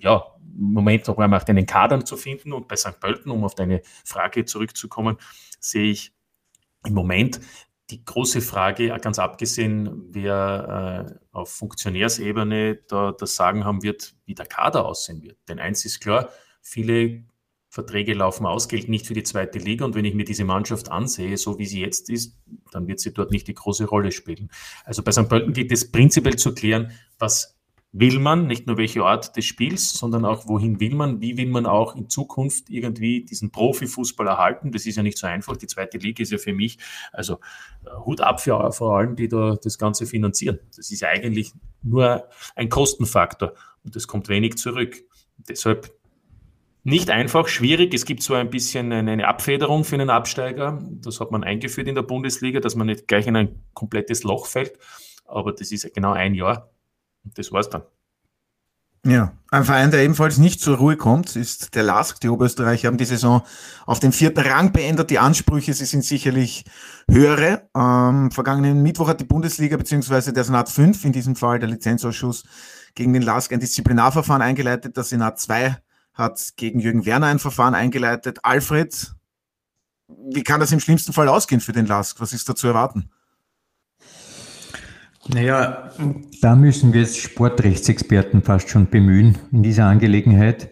ja, Moment noch einmal einen Kadern zu finden. Und bei St. Pölten, um auf deine Frage zurückzukommen, sehe ich im Moment die große Frage, ganz abgesehen, wer äh, auf Funktionärsebene da das Sagen haben wird, wie der Kader aussehen wird. Denn eins ist klar, viele Verträge laufen aus, gilt nicht für die zweite Liga. Und wenn ich mir diese Mannschaft ansehe, so wie sie jetzt ist, dann wird sie dort nicht die große Rolle spielen. Also bei St. Pölten gilt es prinzipiell zu klären, was will man, nicht nur welche Art des Spiels, sondern auch wohin will man, wie will man auch in Zukunft irgendwie diesen Profifußball erhalten. Das ist ja nicht so einfach. Die zweite Liga ist ja für mich, also äh, Hut ab für vor allem, die da das Ganze finanzieren. Das ist eigentlich nur ein Kostenfaktor und es kommt wenig zurück. Deshalb nicht einfach, schwierig. Es gibt so ein bisschen eine Abfederung für einen Absteiger. Das hat man eingeführt in der Bundesliga, dass man nicht gleich in ein komplettes Loch fällt. Aber das ist genau ein Jahr. Das war's dann. Ja, ein Verein, der ebenfalls nicht zur Ruhe kommt, ist der LASK. Die Oberösterreicher haben die Saison auf den vierten Rang beendet. Die Ansprüche, sie sind sicherlich höhere. Ähm, vergangenen Mittwoch hat die Bundesliga bzw. der Senat 5, in diesem Fall der Lizenzausschuss, gegen den LASK ein Disziplinarverfahren eingeleitet. Der Senat 2 hat gegen Jürgen Werner ein Verfahren eingeleitet. Alfred, wie kann das im schlimmsten Fall ausgehen für den LASK? Was ist da zu erwarten? Naja, da müssen wir jetzt Sportrechtsexperten fast schon bemühen in dieser Angelegenheit,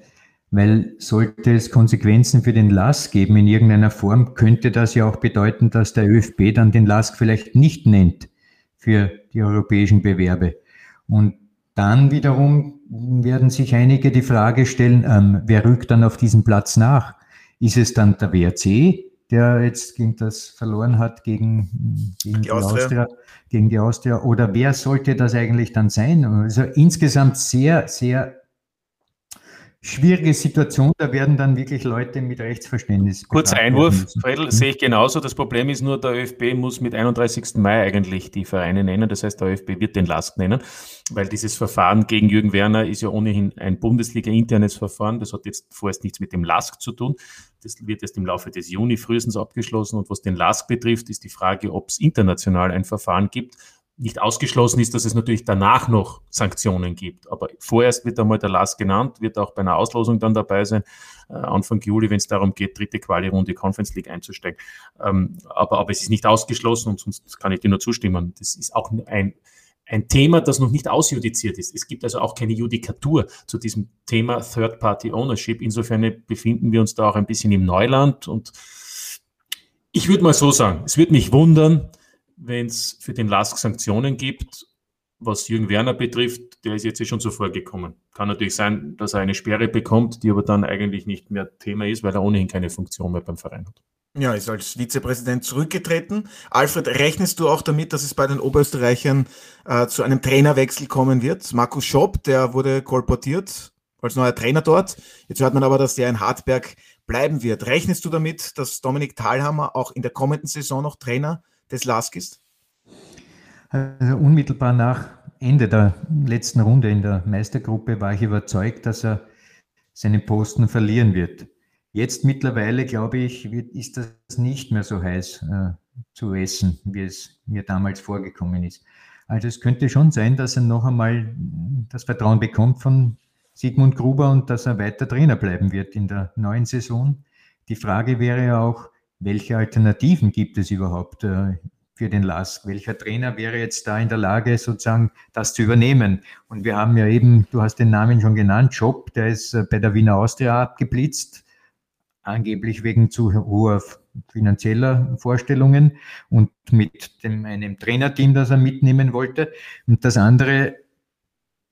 weil sollte es Konsequenzen für den LASK geben in irgendeiner Form, könnte das ja auch bedeuten, dass der ÖFB dann den LASK vielleicht nicht nennt für die europäischen Bewerbe. Und dann wiederum werden sich einige die Frage stellen, ähm, wer rückt dann auf diesen Platz nach? Ist es dann der WRC, der jetzt gegen das verloren hat gegen, gegen die, die Austria. Austria. gegen die Austria. Oder wer sollte das eigentlich dann sein? Also insgesamt sehr, sehr schwierige Situation, da werden dann wirklich Leute mit Rechtsverständnis. Kurzer Einwurf, Fredel, hm? sehe ich genauso. Das Problem ist nur, der ÖFB muss mit 31. Mai eigentlich die Vereine nennen. Das heißt, der ÖFB wird den Lask nennen, weil dieses Verfahren gegen Jürgen Werner ist ja ohnehin ein Bundesliga-internes Verfahren. Das hat jetzt vorerst nichts mit dem Lask zu tun. Das wird erst im Laufe des Juni frühestens abgeschlossen. Und was den Lask betrifft, ist die Frage, ob es international ein Verfahren gibt nicht ausgeschlossen ist, dass es natürlich danach noch Sanktionen gibt. Aber vorerst wird einmal der LAS genannt, wird auch bei einer Auslosung dann dabei sein, äh, Anfang Juli, wenn es darum geht, dritte Quali-Runde Conference League einzusteigen. Ähm, aber, aber es ist nicht ausgeschlossen und sonst kann ich dir nur zustimmen. Das ist auch ein, ein Thema, das noch nicht ausjudiziert ist. Es gibt also auch keine Judikatur zu diesem Thema Third-Party Ownership. Insofern befinden wir uns da auch ein bisschen im Neuland und ich würde mal so sagen, es würde mich wundern, wenn es für den LASK Sanktionen gibt. Was Jürgen Werner betrifft, der ist jetzt eh schon zuvor gekommen. Kann natürlich sein, dass er eine Sperre bekommt, die aber dann eigentlich nicht mehr Thema ist, weil er ohnehin keine Funktion mehr beim Verein hat. Ja, ist als Vizepräsident zurückgetreten. Alfred, rechnest du auch damit, dass es bei den Oberösterreichern äh, zu einem Trainerwechsel kommen wird? Markus Schopp, der wurde kolportiert als neuer Trainer dort. Jetzt hört man aber, dass der in Hartberg bleiben wird. Rechnest du damit, dass Dominik Thalhammer auch in der kommenden Saison noch Trainer des LASK ist? Also unmittelbar nach Ende der letzten Runde in der Meistergruppe war ich überzeugt, dass er seinen Posten verlieren wird. Jetzt mittlerweile, glaube ich, wird, ist das nicht mehr so heiß äh, zu essen, wie es mir damals vorgekommen ist. Also es könnte schon sein, dass er noch einmal das Vertrauen bekommt von Sigmund Gruber und dass er weiter Trainer bleiben wird in der neuen Saison. Die Frage wäre ja auch, welche Alternativen gibt es überhaupt äh, für den LASK? Welcher Trainer wäre jetzt da in der Lage, sozusagen das zu übernehmen? Und wir haben ja eben, du hast den Namen schon genannt, Job, der ist äh, bei der Wiener Austria abgeblitzt, angeblich wegen zu hoher finanzieller Vorstellungen und mit dem, einem Trainerteam, das er mitnehmen wollte. Und das andere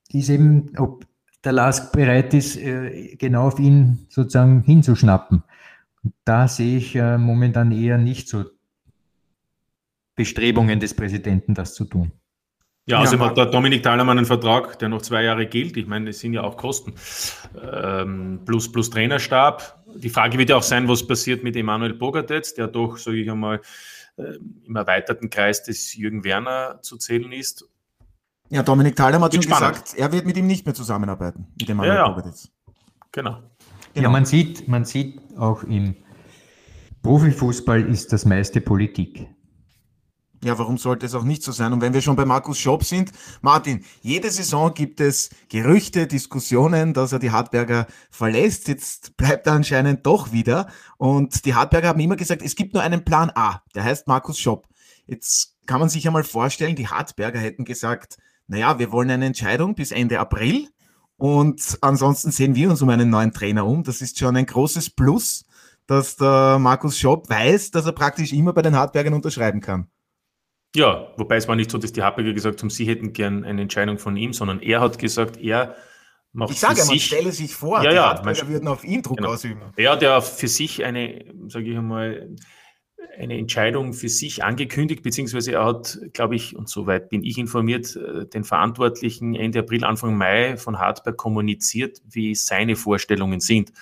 ist eben, ob der LASK bereit ist, äh, genau auf ihn sozusagen hinzuschnappen. Da sehe ich äh, momentan eher nicht so Bestrebungen des Präsidenten, das zu tun. Ja, also ja, hat der Dominik Thalermann einen Vertrag, der noch zwei Jahre gilt. Ich meine, es sind ja auch Kosten. Ähm, plus, plus Trainerstab. Die Frage wird ja auch sein, was passiert mit Emanuel Bogartetz, der doch, sage ich einmal, äh, im erweiterten Kreis des Jürgen Werner zu zählen ist. Ja, Dominik Thalermann hat schon spannend. gesagt, er wird mit ihm nicht mehr zusammenarbeiten, mit Emanuel ja, ja. Bogartetz. Genau. Genau. Ja, man sieht, man sieht auch im Profifußball ist das meiste Politik. Ja, warum sollte es auch nicht so sein? Und wenn wir schon bei Markus Schopp sind, Martin, jede Saison gibt es Gerüchte, Diskussionen, dass er die Hartberger verlässt. Jetzt bleibt er anscheinend doch wieder. Und die Hartberger haben immer gesagt, es gibt nur einen Plan A, der heißt Markus Schopp. Jetzt kann man sich ja mal vorstellen, die Hartberger hätten gesagt, naja, wir wollen eine Entscheidung bis Ende April. Und ansonsten sehen wir uns um einen neuen Trainer um. Das ist schon ein großes Plus, dass der Markus Schopp weiß, dass er praktisch immer bei den Hartbergern unterschreiben kann. Ja, wobei es war nicht so, dass die Hartberger gesagt haben, sie hätten gern eine Entscheidung von ihm, sondern er hat gesagt, er macht Ich sage, man stelle sich vor, ja, die ja, Hartberger würden auf ihn Druck genau. ausüben. Er hat ja für sich eine, sage ich einmal, eine Entscheidung für sich angekündigt, beziehungsweise er hat, glaube ich, und soweit bin ich informiert, äh, den Verantwortlichen Ende April, Anfang Mai von Hartberg kommuniziert, wie seine Vorstellungen sind.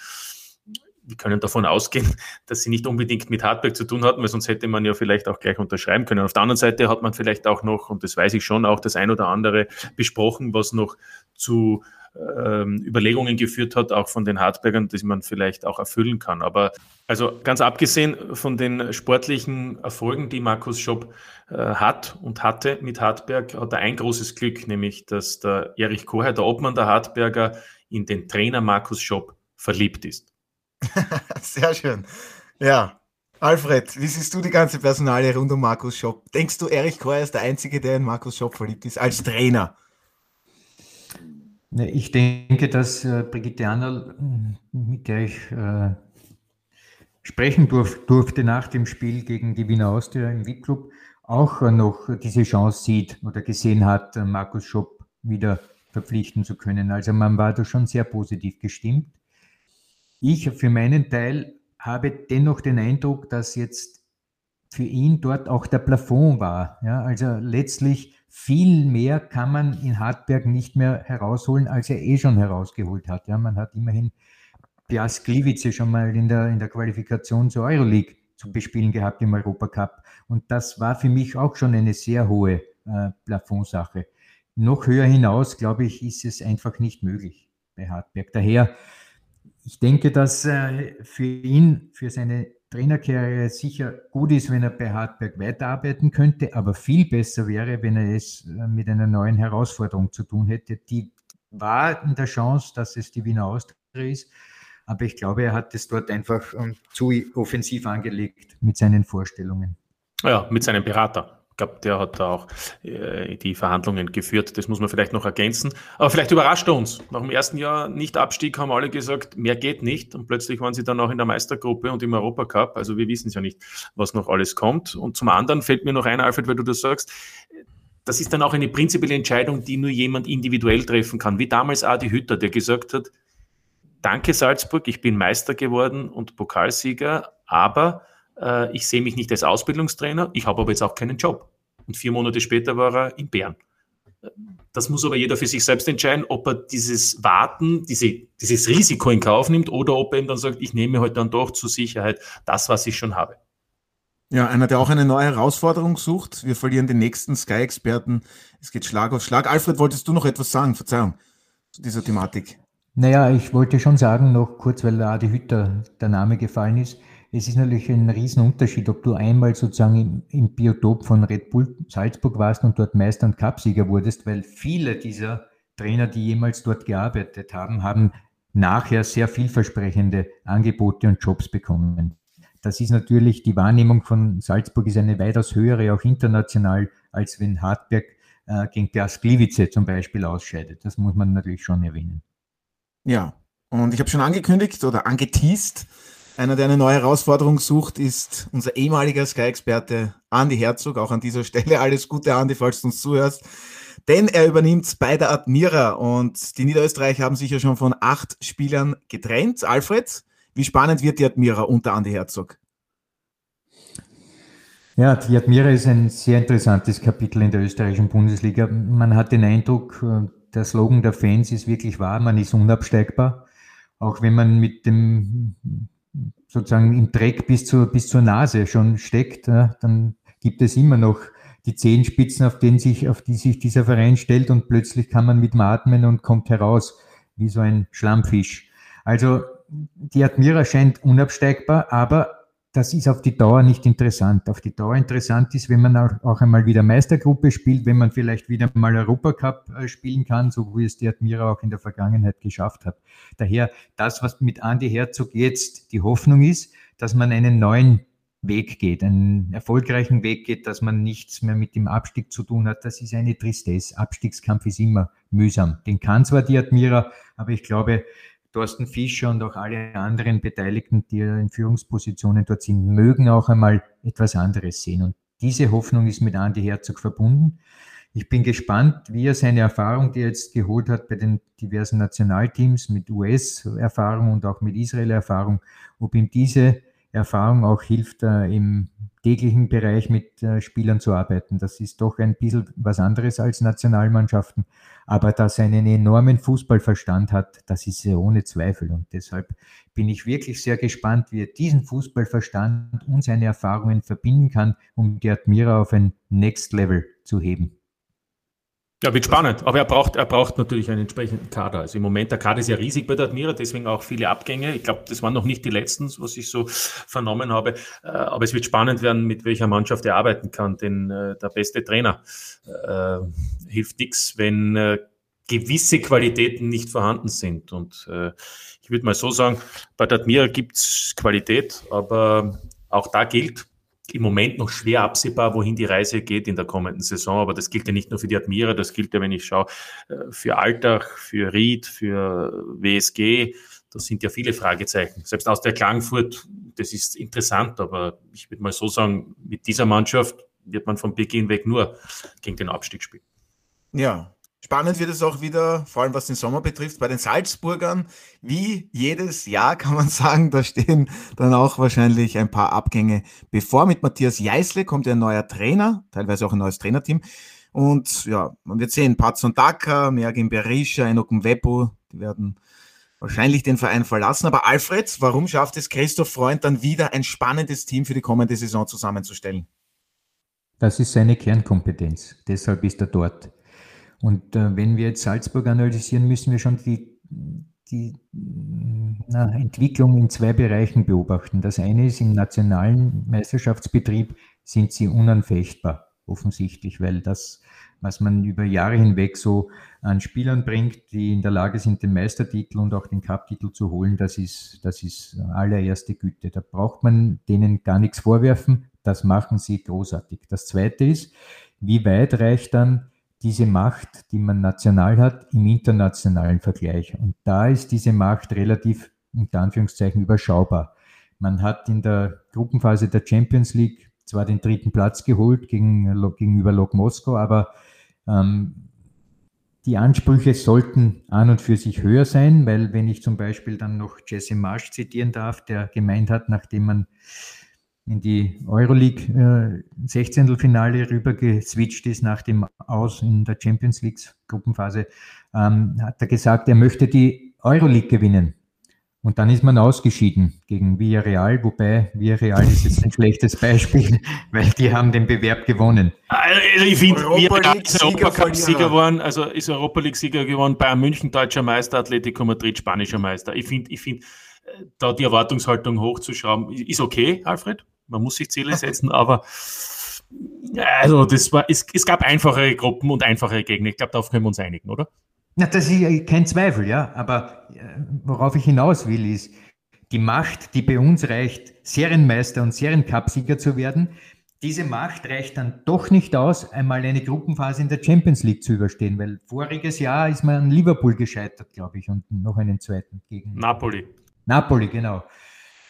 Wir können davon ausgehen, dass sie nicht unbedingt mit Hartberg zu tun hatten, weil sonst hätte man ja vielleicht auch gleich unterschreiben können. Auf der anderen Seite hat man vielleicht auch noch, und das weiß ich schon, auch das ein oder andere besprochen, was noch zu ähm, Überlegungen geführt hat, auch von den Hartbergern, die man vielleicht auch erfüllen kann. Aber also ganz abgesehen von den sportlichen Erfolgen, die Markus Schopp äh, hat und hatte mit Hartberg, hat er ein großes Glück, nämlich dass der Erich Koher, der Obmann der Hartberger, in den Trainer Markus Schopp verliebt ist. Sehr schön. Ja, Alfred, wie siehst du die ganze Personalie rund um Markus Schopp? Denkst du, Erich Koher ist der Einzige, der in Markus Schopp verliebt ist, als Trainer? Ich denke, dass äh, Brigitte Annerl, mit der ich äh, sprechen durf, durfte nach dem Spiel gegen die Wiener Austria im VIP-Club, auch äh, noch diese Chance sieht oder gesehen hat, äh, Markus Schopp wieder verpflichten zu können. Also man war da schon sehr positiv gestimmt. Ich für meinen Teil habe dennoch den Eindruck, dass jetzt für ihn dort auch der Plafond war. Ja, also letztlich viel mehr kann man in Hartberg nicht mehr herausholen, als er eh schon herausgeholt hat. Ja, man hat immerhin Pias Gliwice schon mal in der, in der Qualifikation zur Euroleague zu bespielen gehabt im Europacup. Und das war für mich auch schon eine sehr hohe äh, Plafondsache. Noch höher hinaus, glaube ich, ist es einfach nicht möglich bei Hartberg. Daher, ich denke, dass äh, für ihn, für seine Trainerkarriere sicher gut ist, wenn er bei Hartberg weiterarbeiten könnte, aber viel besser wäre, wenn er es äh, mit einer neuen Herausforderung zu tun hätte. Die war in der Chance, dass es die Wiener Austria ist, aber ich glaube, er hat es dort einfach ähm, zu offensiv angelegt mit seinen Vorstellungen. Ja, mit seinem Berater glaube, der hat da auch äh, die Verhandlungen geführt. Das muss man vielleicht noch ergänzen. Aber vielleicht überrascht er uns. Nach dem ersten Jahr nicht Abstieg haben alle gesagt, mehr geht nicht. Und plötzlich waren sie dann auch in der Meistergruppe und im Europacup. Also wir wissen es ja nicht, was noch alles kommt. Und zum anderen fällt mir noch ein, Alfred, weil du das sagst, das ist dann auch eine prinzipielle Entscheidung, die nur jemand individuell treffen kann. Wie damals Adi Hütter, der gesagt hat, danke Salzburg, ich bin Meister geworden und Pokalsieger, aber äh, ich sehe mich nicht als Ausbildungstrainer, ich habe aber jetzt auch keinen Job. Und vier Monate später war er in Bern. Das muss aber jeder für sich selbst entscheiden, ob er dieses Warten, diese, dieses Risiko in Kauf nimmt oder ob er ihm dann sagt, ich nehme heute dann doch zur Sicherheit das, was ich schon habe. Ja, einer, der auch eine neue Herausforderung sucht. Wir verlieren den nächsten Sky-Experten. Es geht Schlag auf Schlag. Alfred, wolltest du noch etwas sagen? Verzeihung, zu dieser Thematik. Naja, ich wollte schon sagen, noch kurz, weil Adi Hütter der Name gefallen ist es ist natürlich ein Riesenunterschied, ob du einmal sozusagen im, im, Biotop von Red Bull Salzburg warst und dort Meister und Cupsieger wurdest, weil viele dieser Trainer, die jemals dort gearbeitet haben, haben nachher sehr vielversprechende Angebote und Jobs bekommen. Das ist natürlich, die Wahrnehmung von Salzburg ist eine weitaus höhere, auch international, als wenn Hartberg äh, gegen Piast Gliwice zum Beispiel ausscheidet. Das muss man natürlich schon erwähnen. Ja, und ich habe schon angekündigt oder angeteased, einer, der eine neue Herausforderung sucht, ist unser ehemaliger Sky-Experte Andy Herzog. Auch an dieser Stelle alles Gute, Andy, falls du uns zuhörst. Denn er übernimmt bei der Admira und die Niederösterreicher haben sich ja schon von acht Spielern getrennt. Alfred, wie spannend wird die Admira unter Andy Herzog? Ja, die Admira ist ein sehr interessantes Kapitel in der österreichischen Bundesliga. Man hat den Eindruck, der Slogan der Fans ist wirklich wahr, man ist unabsteigbar. Auch wenn man mit dem sozusagen im Dreck bis zur, bis zur Nase schon steckt, dann gibt es immer noch die Zehenspitzen, auf, denen sich, auf die sich dieser Verein stellt und plötzlich kann man mit dem atmen und kommt heraus wie so ein Schlammfisch. Also die Admira scheint unabsteigbar, aber das ist auf die Dauer nicht interessant. Auf die Dauer interessant ist, wenn man auch einmal wieder Meistergruppe spielt, wenn man vielleicht wieder mal Europacup äh, spielen kann, so wie es die Admira auch in der Vergangenheit geschafft hat. Daher das, was mit Andy Herzog jetzt die Hoffnung ist, dass man einen neuen Weg geht, einen erfolgreichen Weg geht, dass man nichts mehr mit dem Abstieg zu tun hat. Das ist eine Tristesse. Abstiegskampf ist immer mühsam. Den kann zwar die Admira, aber ich glaube, Thorsten Fischer und auch alle anderen Beteiligten, die in Führungspositionen dort sind, mögen auch einmal etwas anderes sehen. Und diese Hoffnung ist mit Andy Herzog verbunden. Ich bin gespannt, wie er seine Erfahrung, die er jetzt geholt hat bei den diversen Nationalteams mit US-Erfahrung und auch mit Israel-Erfahrung, ob ihm diese Erfahrung auch hilft, äh, im täglichen Bereich mit äh, Spielern zu arbeiten. Das ist doch ein bisschen was anderes als Nationalmannschaften. Aber dass er einen enormen Fußballverstand hat, das ist ja ohne Zweifel. Und deshalb bin ich wirklich sehr gespannt, wie er diesen Fußballverstand und seine Erfahrungen verbinden kann, um die Admira auf ein Next Level zu heben. Ja, wird spannend. Aber er braucht, er braucht natürlich einen entsprechenden Kader. Also im Moment, der Kader ist ja riesig bei der Admira, deswegen auch viele Abgänge. Ich glaube, das waren noch nicht die letzten, was ich so vernommen habe. Äh, aber es wird spannend werden, mit welcher Mannschaft er arbeiten kann. Denn äh, der beste Trainer äh, hilft nichts, wenn äh, gewisse Qualitäten nicht vorhanden sind. Und äh, ich würde mal so sagen, bei der Admira gibt's Qualität, aber auch da gilt, im Moment noch schwer absehbar, wohin die Reise geht in der kommenden Saison. Aber das gilt ja nicht nur für die Admira, das gilt ja, wenn ich schaue, äh, für Alltag, für Ried, für WSG. Das sind ja viele Fragezeichen. Selbst aus der Klangfurt, das ist interessant, aber ich würde mal so sagen, mit dieser Mannschaft wird man von Beginn weg nur gegen den Abstieg spielen. Ja, Spannend wird es auch wieder, vor allem was den Sommer betrifft, bei den Salzburgern. Wie jedes Jahr kann man sagen, da stehen dann auch wahrscheinlich ein paar Abgänge bevor. Mit Matthias Jeißle kommt ein neuer Trainer, teilweise auch ein neues Trainerteam. Und ja, man wird sehen, Patson Daka, Mergin Berisha, Enokum Weppo, die werden wahrscheinlich den Verein verlassen. Aber Alfred, warum schafft es Christoph Freund dann wieder ein spannendes Team für die kommende Saison zusammenzustellen? Das ist seine Kernkompetenz. Deshalb ist er dort. Und äh, wenn wir jetzt Salzburg analysieren, müssen wir schon die, die na, Entwicklung in zwei Bereichen beobachten. Das eine ist, im nationalen Meisterschaftsbetrieb sind sie unanfechtbar, offensichtlich, weil das, was man über Jahre hinweg so an Spielern bringt, die in der Lage sind, den Meistertitel und auch den Cup-Titel zu holen, das ist, das ist allererste Güte. Da braucht man denen gar nichts vorwerfen. Das machen sie großartig. Das zweite ist, wie weit reicht dann diese Macht, die man national hat, im internationalen Vergleich. Und da ist diese Macht relativ, unter Anführungszeichen, überschaubar. Man hat in der Gruppenphase der Champions League zwar den dritten Platz geholt gegen, gegenüber Lok Moskau, aber ähm, die Ansprüche sollten an und für sich höher sein, weil wenn ich zum Beispiel dann noch Jesse Marsch zitieren darf, der gemeint hat, nachdem man in die Euroleague äh, 16. Finale rüber geswitcht ist nach dem Aus in der Champions League Gruppenphase, ähm, hat er gesagt, er möchte die Euroleague gewinnen. Und dann ist man ausgeschieden gegen Villarreal, wobei Villarreal ist jetzt ein schlechtes Beispiel, weil die haben den Bewerb gewonnen. Also ich finde, Villarreal ist Europacup-Sieger geworden, also ist Europa League-Sieger geworden, Bayern München deutscher Meister, Atletico Madrid spanischer Meister. Ich finde, ich finde, äh, da die Erwartungshaltung hochzuschrauben, ist okay, Alfred man muss sich Ziele setzen, aber also das war, es, es gab einfachere Gruppen und einfachere Gegner. Ich glaube, darauf können wir uns einigen, oder? Ja, das ist kein Zweifel, ja. Aber äh, worauf ich hinaus will, ist, die Macht, die bei uns reicht, Serienmeister und Seriencupsieger zu werden, diese Macht reicht dann doch nicht aus, einmal eine Gruppenphase in der Champions League zu überstehen, weil voriges Jahr ist man an Liverpool gescheitert, glaube ich, und noch einen zweiten gegen Napoli. Napoli, genau.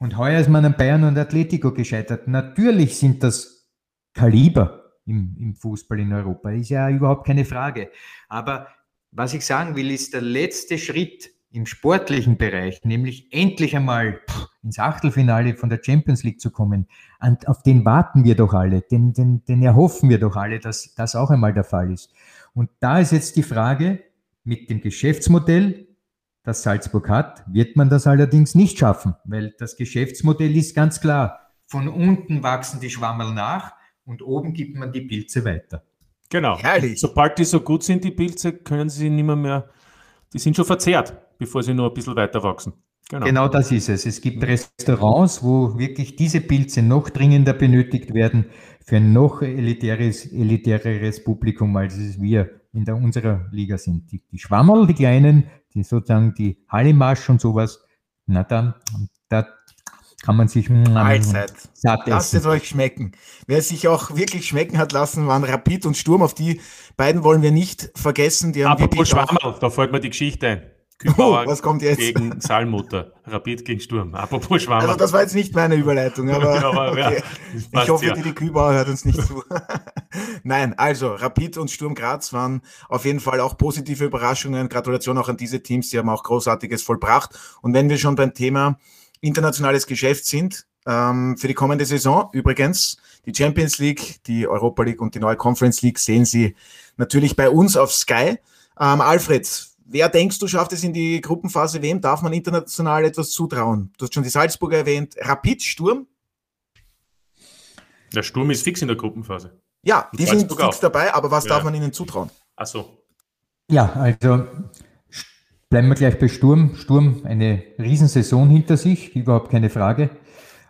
Und heuer ist man an Bayern und Atletico gescheitert. Natürlich sind das Kaliber im, im Fußball in Europa, ist ja überhaupt keine Frage. Aber was ich sagen will, ist der letzte Schritt im sportlichen Bereich, nämlich endlich einmal ins Achtelfinale von der Champions League zu kommen, und auf den warten wir doch alle, den, den, den erhoffen wir doch alle, dass das auch einmal der Fall ist. Und da ist jetzt die Frage mit dem Geschäftsmodell, das Salzburg hat, wird man das allerdings nicht schaffen, weil das Geschäftsmodell ist ganz klar. Von unten wachsen die Schwammerl nach und oben gibt man die Pilze weiter. Genau. Herrlich. Sobald die so gut sind, die Pilze, können sie nicht mehr, mehr die sind schon verzehrt, bevor sie nur ein bisschen weiter wachsen. Genau. genau das ist es. Es gibt Restaurants, wo wirklich diese Pilze noch dringender benötigt werden für ein noch elitäres, elitäreres Publikum, als es wir in der, unserer Liga sind. Die, die Schwammerl, die kleinen, die sozusagen die Hallimasch und sowas, na dann, da kann man sich Mahlzeit. satt essen. Lasst es euch schmecken. Wer sich auch wirklich schmecken hat lassen, waren Rapid und Sturm. Auf die beiden wollen wir nicht vergessen. Die haben Apropos Schwammerl, da fällt mir die Geschichte ein. Kühlbauer oh, was kommt jetzt? gegen Salmutter, Rapid gegen Sturm. Apropos Schwammer. Also das war jetzt nicht meine Überleitung, aber, ja, aber okay. ja, ich hoffe, ja. die Kühlbauer hört uns nicht zu. Nein, also Rapid und Sturm Graz waren auf jeden Fall auch positive Überraschungen. Gratulation auch an diese Teams, die haben auch Großartiges vollbracht. Und wenn wir schon beim Thema internationales Geschäft sind, ähm, für die kommende Saison übrigens, die Champions League, die Europa League und die neue Conference League sehen Sie natürlich bei uns auf Sky. Ähm, Alfred, Wer denkst du, schafft es in die Gruppenphase? Wem darf man international etwas zutrauen? Du hast schon die Salzburger erwähnt. Rapid, Sturm? Der Sturm ist fix in der Gruppenphase. Ja, die sind fix auch. dabei, aber was ja. darf man ihnen zutrauen? Ach so. Ja, also bleiben wir gleich bei Sturm. Sturm, eine Riesensaison hinter sich, überhaupt keine Frage.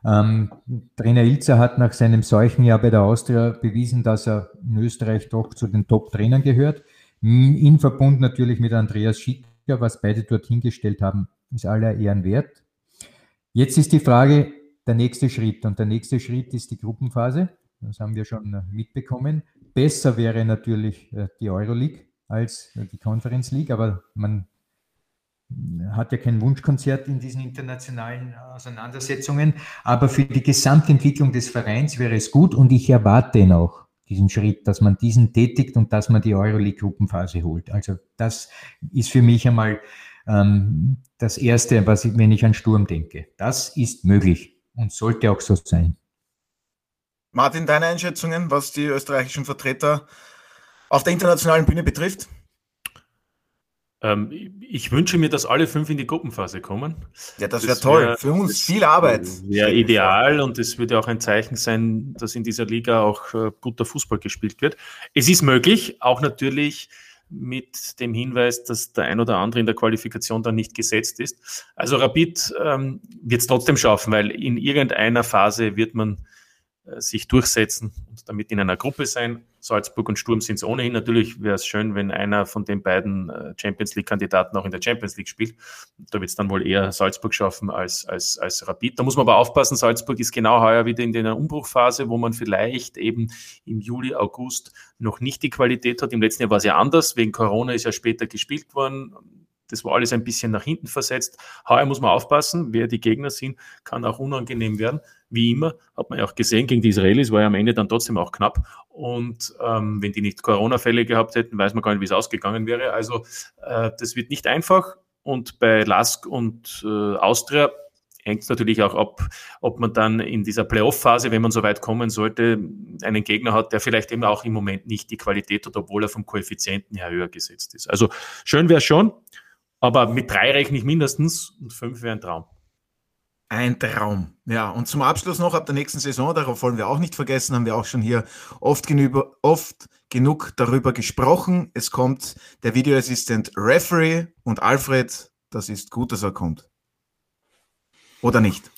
Ähm, Trainer Ilzer hat nach seinem Seuchenjahr bei der Austria bewiesen, dass er in Österreich doch zu den Top-Trainern gehört. In Verbund natürlich mit Andreas Schicker, was beide dorthin gestellt haben, ist aller Ehren wert. Jetzt ist die Frage, der nächste Schritt. Und der nächste Schritt ist die Gruppenphase. Das haben wir schon mitbekommen. Besser wäre natürlich äh, die Euroleague als äh, die Conference League, aber man hat ja kein Wunschkonzert in diesen internationalen Auseinandersetzungen. Aber für die Gesamtentwicklung des Vereins wäre es gut und ich erwarte ihn auch diesen Schritt, dass man diesen tätigt und dass man die Euroleague-Gruppenphase holt. Also das ist für mich einmal ähm, das Erste, was ich, wenn ich an Sturm denke. Das ist möglich und sollte auch so sein. Martin, deine Einschätzungen, was die österreichischen Vertreter auf der internationalen Bühne betrifft? Ähm, ich wünsche mir, dass alle fünf in die Gruppenphase kommen. Ja, das wäre toll. Wär, Für uns viel Arbeit. Wäre ideal und es würde auch ein Zeichen sein, dass in dieser Liga auch äh, guter Fußball gespielt wird. Es ist möglich, auch natürlich mit dem Hinweis, dass der ein oder andere in der Qualifikation dann nicht gesetzt ist. Also Rapid ähm, wird es trotzdem schaffen, weil in irgendeiner Phase wird man sich durchsetzen und damit in einer Gruppe sein. Salzburg und Sturm sind es ohnehin. Natürlich wäre es schön, wenn einer von den beiden äh, Champions League-Kandidaten auch in der Champions League spielt. Da wird es dann wohl eher Salzburg schaffen als, als, als Rapid. Da muss man aber aufpassen, Salzburg ist genau heuer wieder in der Umbruchphase, wo man vielleicht eben im Juli, August noch nicht die Qualität hat. Im letzten Jahr war es ja anders. Wegen Corona ist ja später gespielt worden. Das war alles ein bisschen nach hinten versetzt. Heuer muss man aufpassen, wer die Gegner sind, kann auch unangenehm werden wie immer, hat man ja auch gesehen, gegen die Israelis war ja am Ende dann trotzdem auch knapp. Und ähm, wenn die nicht Corona-Fälle gehabt hätten, weiß man gar nicht, wie es ausgegangen wäre. Also äh, das wird nicht einfach. Und bei Lask und äh, Austria hängt es natürlich auch ab, ob man dann in dieser Playoff-Phase, wenn man so weit kommen sollte, einen Gegner hat, der vielleicht eben auch im Moment nicht die Qualität hat, obwohl er vom Koeffizienten her höher gesetzt ist. Also schön wäre schon, aber mit drei rechne ich mindestens und fünf wäre ein Traum. Ein Traum. Ja, und zum Abschluss noch ab der nächsten Saison, darauf wollen wir auch nicht vergessen, haben wir auch schon hier oft, genüber, oft genug darüber gesprochen. Es kommt der Videoassistent Referee und Alfred, das ist gut, dass er kommt. Oder nicht?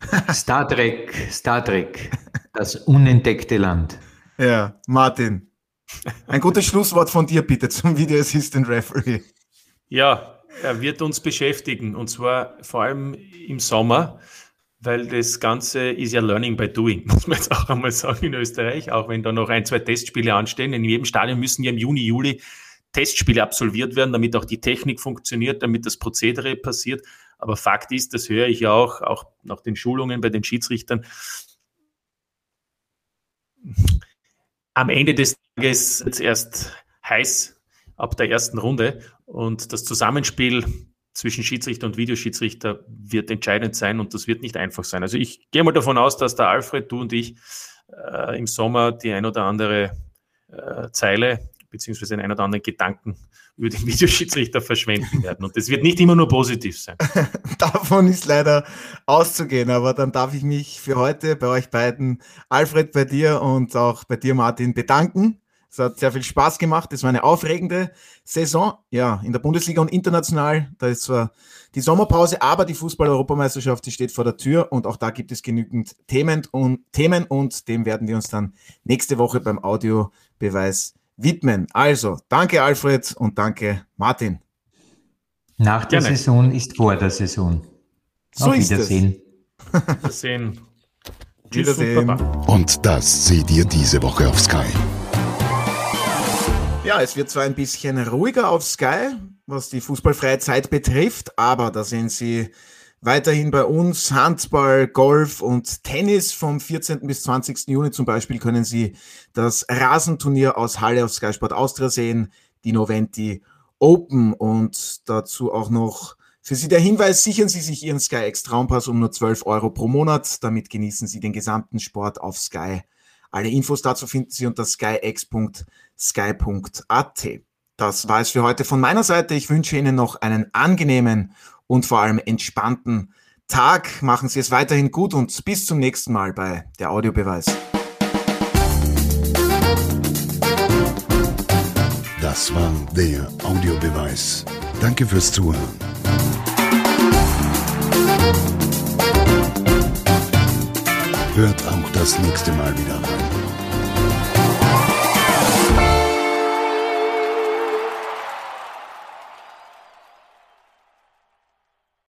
Star Trek, Star Trek, das unentdeckte Land. Ja, Martin. Ein gutes Schlusswort von dir bitte zum Videoassistent Referee. Ja, er wird uns beschäftigen und zwar vor allem im Sommer, weil das Ganze ist ja Learning by Doing, muss man jetzt auch einmal sagen in Österreich, auch wenn da noch ein, zwei Testspiele anstehen. In jedem Stadion müssen ja im Juni, Juli Testspiele absolviert werden, damit auch die Technik funktioniert, damit das Prozedere passiert. Aber Fakt ist, das höre ich ja auch, auch nach den Schulungen bei den Schiedsrichtern, am Ende des Tages jetzt erst heiß ab der ersten Runde. Und das Zusammenspiel zwischen Schiedsrichter und Videoschiedsrichter wird entscheidend sein und das wird nicht einfach sein. Also ich gehe mal davon aus, dass der Alfred, du und ich äh, im Sommer die ein oder andere äh, Zeile beziehungsweise den ein oder anderen Gedanken über den Videoschiedsrichter verschwenden werden. Und das wird nicht immer nur positiv sein. Davon ist leider auszugehen, aber dann darf ich mich für heute bei euch beiden, Alfred, bei dir und auch bei dir, Martin, bedanken. Es hat sehr viel Spaß gemacht. Es war eine aufregende Saison, ja, in der Bundesliga und international. Da ist zwar die Sommerpause, aber die Fußball-Europameisterschaft, die steht vor der Tür und auch da gibt es genügend Themen und, Themen und dem werden wir uns dann nächste Woche beim Audiobeweis widmen. Also, danke Alfred und danke Martin. Nach der Gerne. Saison ist vor der Saison. So Auf ist Wiedersehen. Es. Wiedersehen. Wiedersehen. Und das seht ihr diese Woche auf Sky. Ja, es wird zwar ein bisschen ruhiger auf Sky, was die fußballfreie Zeit betrifft, aber da sehen Sie weiterhin bei uns Handball, Golf und Tennis. Vom 14. bis 20. Juni zum Beispiel können Sie das Rasenturnier aus Halle auf Sky Sport Austria sehen, die Noventi Open und dazu auch noch für Sie der Hinweis, sichern Sie sich Ihren Sky X Traumpass um nur 12 Euro pro Monat. Damit genießen Sie den gesamten Sport auf Sky. Alle Infos dazu finden Sie unter skyx.de sky.at. Das war es für heute von meiner Seite. Ich wünsche Ihnen noch einen angenehmen und vor allem entspannten Tag. Machen Sie es weiterhin gut und bis zum nächsten Mal bei der Audiobeweis. Das war der Audiobeweis. Danke fürs Zuhören. Hört auch das nächste Mal wieder rein.